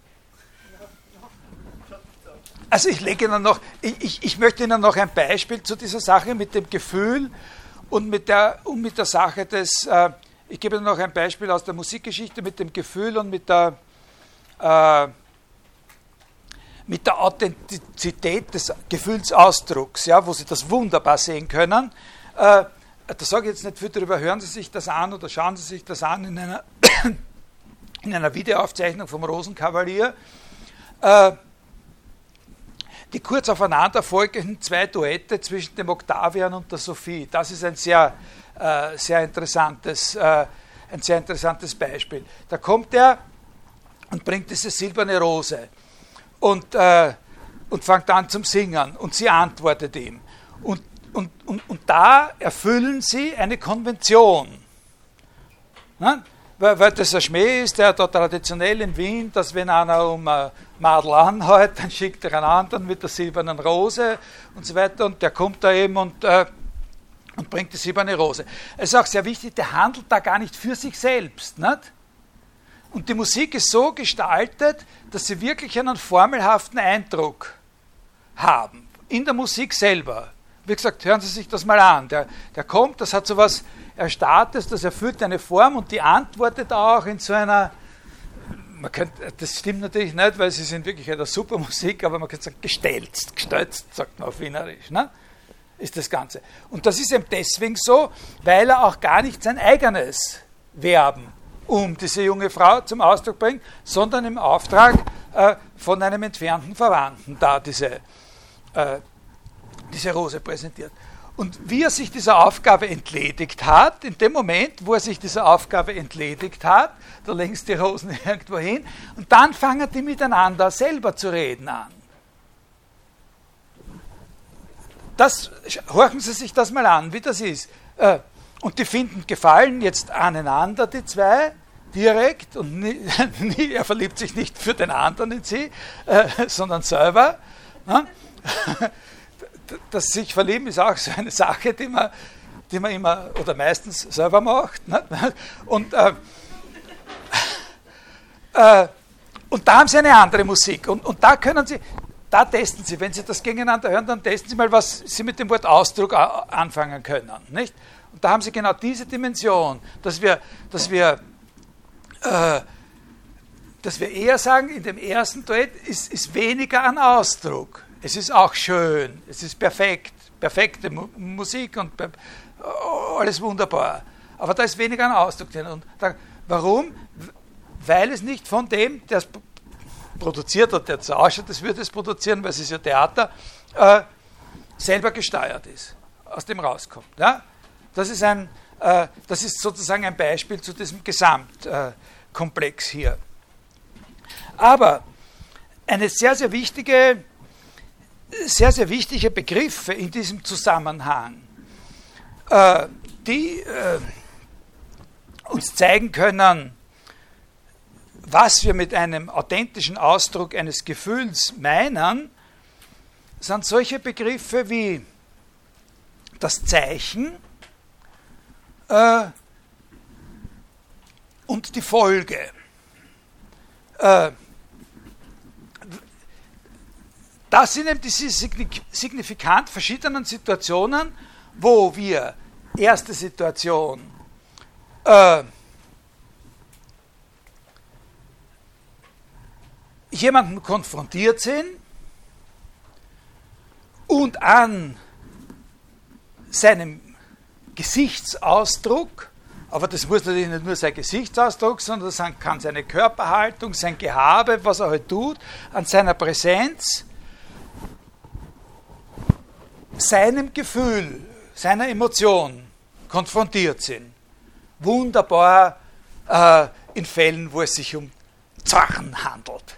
Also ich lege Ihnen noch, ich, ich, ich, möchte Ihnen noch ein Beispiel zu dieser Sache mit dem Gefühl und mit der, und mit der Sache des, äh, ich gebe noch ein Beispiel aus der Musikgeschichte mit dem Gefühl und mit der, äh, mit der Authentizität des Gefühlsausdrucks, ja, wo Sie das wunderbar sehen können. Äh, da sage ich jetzt nicht viel darüber, hören Sie sich das an oder schauen Sie sich das an in einer, in einer Videoaufzeichnung vom Rosenkavalier. Äh, die kurz aufeinander folgenden zwei Duette zwischen dem Octavian und der Sophie. Das ist ein sehr äh, sehr interessantes, äh, ein sehr interessantes Beispiel. Da kommt er und bringt diese silberne Rose und, äh, und fängt an zum Singen und sie antwortet ihm. Und, und, und, und da erfüllen sie eine Konvention. Ne? Weil, weil das ein Schmäh ist, der da traditionell in Wien, dass wenn einer um ein Madel anhält, dann schickt er einen anderen mit der silbernen Rose und so weiter und der kommt da eben und, äh, und bringt die silberne Rose. Es ist auch sehr wichtig, der handelt da gar nicht für sich selbst. Nicht? Und die Musik ist so gestaltet, dass sie wirklich einen formelhaften Eindruck haben. In der Musik selber. Wie gesagt, hören Sie sich das mal an. Der, der kommt, das hat so was Erstarrtes, das erfüllt eine Form und die antwortet auch in so einer, man könnte, das stimmt natürlich nicht, weil sie sind wirklich eine super Musik, aber man könnte sagen, gestelzt, gestelzt, sagt man auf Wienerisch, ne? Ist das Ganze. Und das ist eben deswegen so, weil er auch gar nicht sein eigenes Werben um diese junge Frau zum Ausdruck bringt, sondern im Auftrag äh, von einem entfernten Verwandten da diese, äh, diese Rose präsentiert. Und wie er sich dieser Aufgabe entledigt hat, in dem Moment, wo er sich dieser Aufgabe entledigt hat, da längst die Rosen irgendwo hin, und dann fangen die miteinander selber zu reden an. Das, horchen Sie sich das mal an, wie das ist. Äh, und die finden Gefallen jetzt aneinander, die zwei, direkt. Und nie, er verliebt sich nicht für den anderen in sie, äh, sondern selber. Ne? Das sich verlieben ist auch so eine Sache, die man, die man immer oder meistens selber macht. Ne? Und, äh, äh, und da haben sie eine andere Musik. Und, und da können sie, da testen sie, wenn sie das gegeneinander hören, dann testen sie mal, was sie mit dem Wort Ausdruck anfangen können. Nicht? Und da haben sie genau diese Dimension, dass wir, dass wir, äh, dass wir eher sagen, in dem ersten Duett ist, ist weniger an Ausdruck. Es ist auch schön, es ist perfekt, perfekte Mu Musik und alles wunderbar. Aber da ist weniger an Ausdruck drin. Und da, warum? Weil es nicht von dem, der es produziert hat, der ausschaut, das würde es produzieren, weil es ist ja Theater, äh, selber gesteuert ist, aus dem rauskommt. Ja? Das ist, ein, äh, das ist sozusagen ein Beispiel zu diesem Gesamtkomplex hier. Aber eine sehr, sehr wichtige, sehr, sehr wichtige Begriffe in diesem Zusammenhang, äh, die äh, uns zeigen können, was wir mit einem authentischen Ausdruck eines Gefühls meinen, sind solche Begriffe wie das Zeichen, äh, und die Folge. Äh, das sind eben diese signifikant verschiedenen Situationen, wo wir erste Situation äh, jemanden konfrontiert sind und an seinem Gesichtsausdruck, aber das muss natürlich nicht nur sein Gesichtsausdruck, sondern das kann seine Körperhaltung, sein Gehabe, was er halt tut, an seiner Präsenz, seinem Gefühl, seiner Emotion konfrontiert sind. Wunderbar äh, in Fällen, wo es sich um Zachen handelt.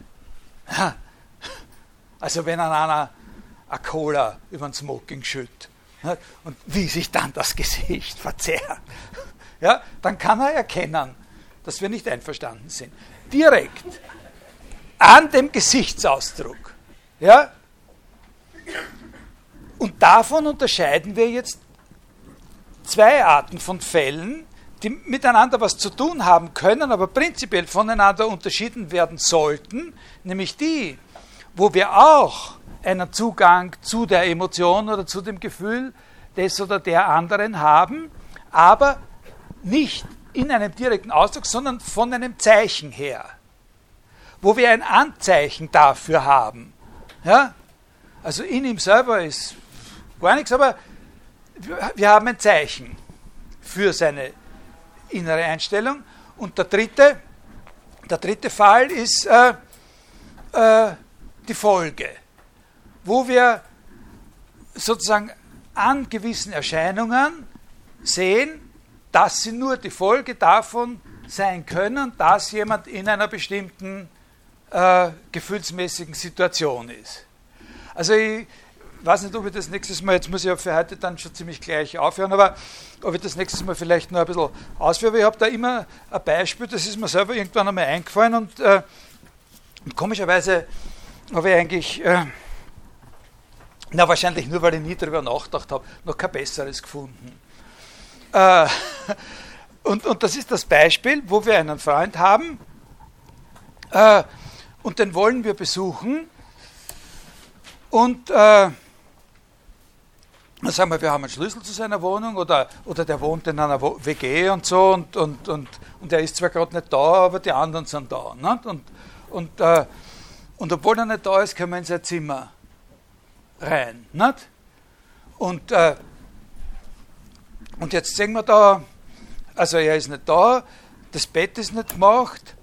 Also wenn an einer eine Cola über den Smoking schüttet und wie sich dann das Gesicht verzerrt, ja, dann kann er erkennen, dass wir nicht einverstanden sind. Direkt an dem Gesichtsausdruck. Ja? Und davon unterscheiden wir jetzt zwei Arten von Fällen, die miteinander was zu tun haben können, aber prinzipiell voneinander unterschieden werden sollten, nämlich die, wo wir auch einen Zugang zu der Emotion oder zu dem Gefühl des oder der anderen haben, aber nicht in einem direkten Ausdruck, sondern von einem Zeichen her, wo wir ein Anzeichen dafür haben. Ja? Also in ihm selber ist gar nichts, aber wir haben ein Zeichen für seine innere Einstellung. Und der dritte, der dritte Fall ist äh, äh, die Folge wo wir sozusagen an gewissen Erscheinungen sehen, dass sie nur die Folge davon sein können, dass jemand in einer bestimmten äh, gefühlsmäßigen Situation ist. Also ich, weiß nicht, ob ich das nächstes Mal, jetzt muss ich ja für heute dann schon ziemlich gleich aufhören, aber ob ich das nächstes Mal vielleicht noch ein bisschen ausführe. Ich habe da immer ein Beispiel, das ist mir selber irgendwann einmal eingefallen und, äh, komischerweise habe ich eigentlich, äh, na wahrscheinlich nur, weil ich nie darüber nachgedacht habe, noch kein besseres gefunden. Äh, und, und das ist das Beispiel, wo wir einen Freund haben äh, und den wollen wir besuchen und äh, sagen wir, wir haben einen Schlüssel zu seiner Wohnung oder, oder der wohnt in einer WG und so und, und, und, und er ist zwar gerade nicht da, aber die anderen sind da. Nicht? Und, und, äh, und obwohl er nicht da ist, können wir in sein Zimmer rein. Nicht? Und, äh, und jetzt sehen wir da, also er ist nicht da, das Bett ist nicht gemacht,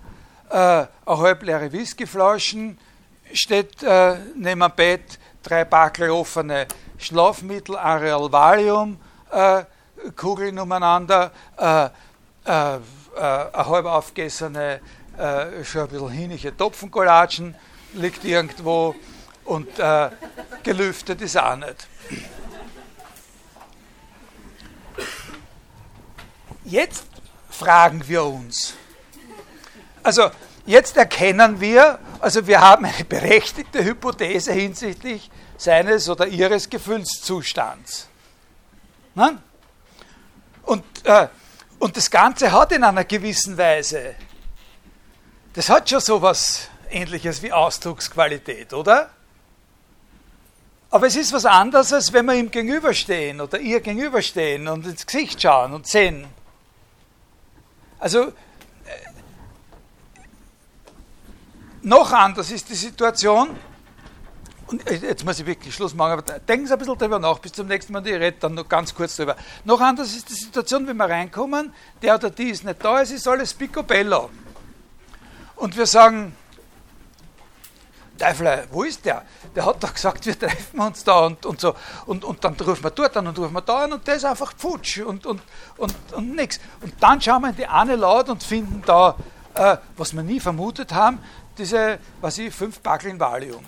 äh, eine halbleere Whiskyflaschen steht äh, neben dem Bett, drei Backel offene Schlafmittel, Areal Valium, äh, Kugeln umeinander, äh, äh, äh, eine halb aufgessene, äh, schon ein bisschen hinige Topfencollagen liegt irgendwo und gelüftet ist auch nicht. Jetzt fragen wir uns, also jetzt erkennen wir, also wir haben eine berechtigte Hypothese hinsichtlich seines oder ihres Gefühlszustands. Ne? Und, äh, und das Ganze hat in einer gewissen Weise, das hat schon so etwas Ähnliches wie Ausdrucksqualität, oder? Aber es ist was anderes, als wenn wir ihm gegenüberstehen oder ihr gegenüberstehen und ins Gesicht schauen und sehen. Also noch anders ist die Situation, und jetzt muss ich wirklich Schluss machen, aber denken Sie ein bisschen darüber nach, bis zum nächsten Mal, ich rede dann noch ganz kurz darüber. Noch anders ist die Situation, wenn wir reinkommen, der oder die ist nicht da, es ist alles picobello. Und wir sagen, Teufel, wo ist der? Der hat doch gesagt, wir treffen uns da und, und so. Und, und dann rufen wir dort an und rufen wir da an und der ist einfach futsch und, und, und, und nichts. Und dann schauen wir in die eine laut und finden da, äh, was wir nie vermutet haben, diese, was ich, fünf Backel in Valium.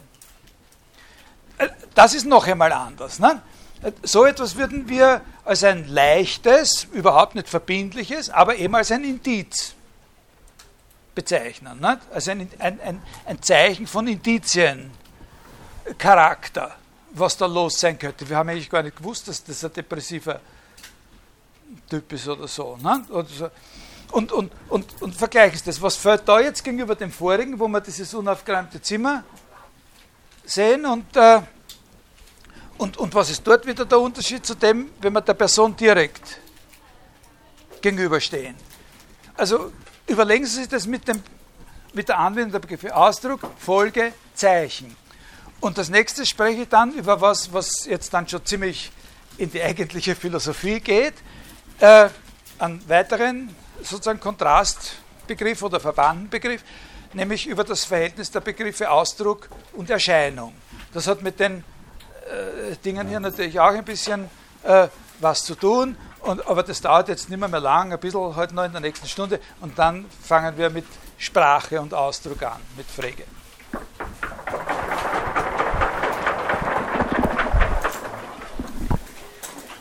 Äh, das ist noch einmal anders. Ne? So etwas würden wir als ein leichtes, überhaupt nicht verbindliches, aber eben als ein Indiz bezeichnen. Ne? Also ein, ein, ein, ein Zeichen von Indiziencharakter, was da los sein könnte. Wir haben eigentlich gar nicht gewusst, dass das ein depressiver Typ ist oder so. Ne? Oder so. Und, und, und, und vergleichen das. Was fällt da jetzt gegenüber dem vorigen, wo wir dieses unaufgeräumte Zimmer sehen und, äh, und, und was ist dort wieder der Unterschied zu dem, wenn wir der Person direkt gegenüberstehen? Also überlegen Sie sich das mit, dem, mit der Anwendung der Begriffe Ausdruck, Folge, Zeichen. Und das nächste spreche ich dann über was, was jetzt dann schon ziemlich in die eigentliche Philosophie geht. Äh, einen weiteren sozusagen Kontrastbegriff oder Verbandenbegriff, nämlich über das Verhältnis der Begriffe Ausdruck und Erscheinung. Das hat mit den äh, Dingen hier natürlich auch ein bisschen äh, was zu tun, und, aber das dauert jetzt nicht mehr, mehr lang, ein bisschen heute noch in der nächsten Stunde und dann fangen wir mit Sprache und Ausdruck an, mit Frege.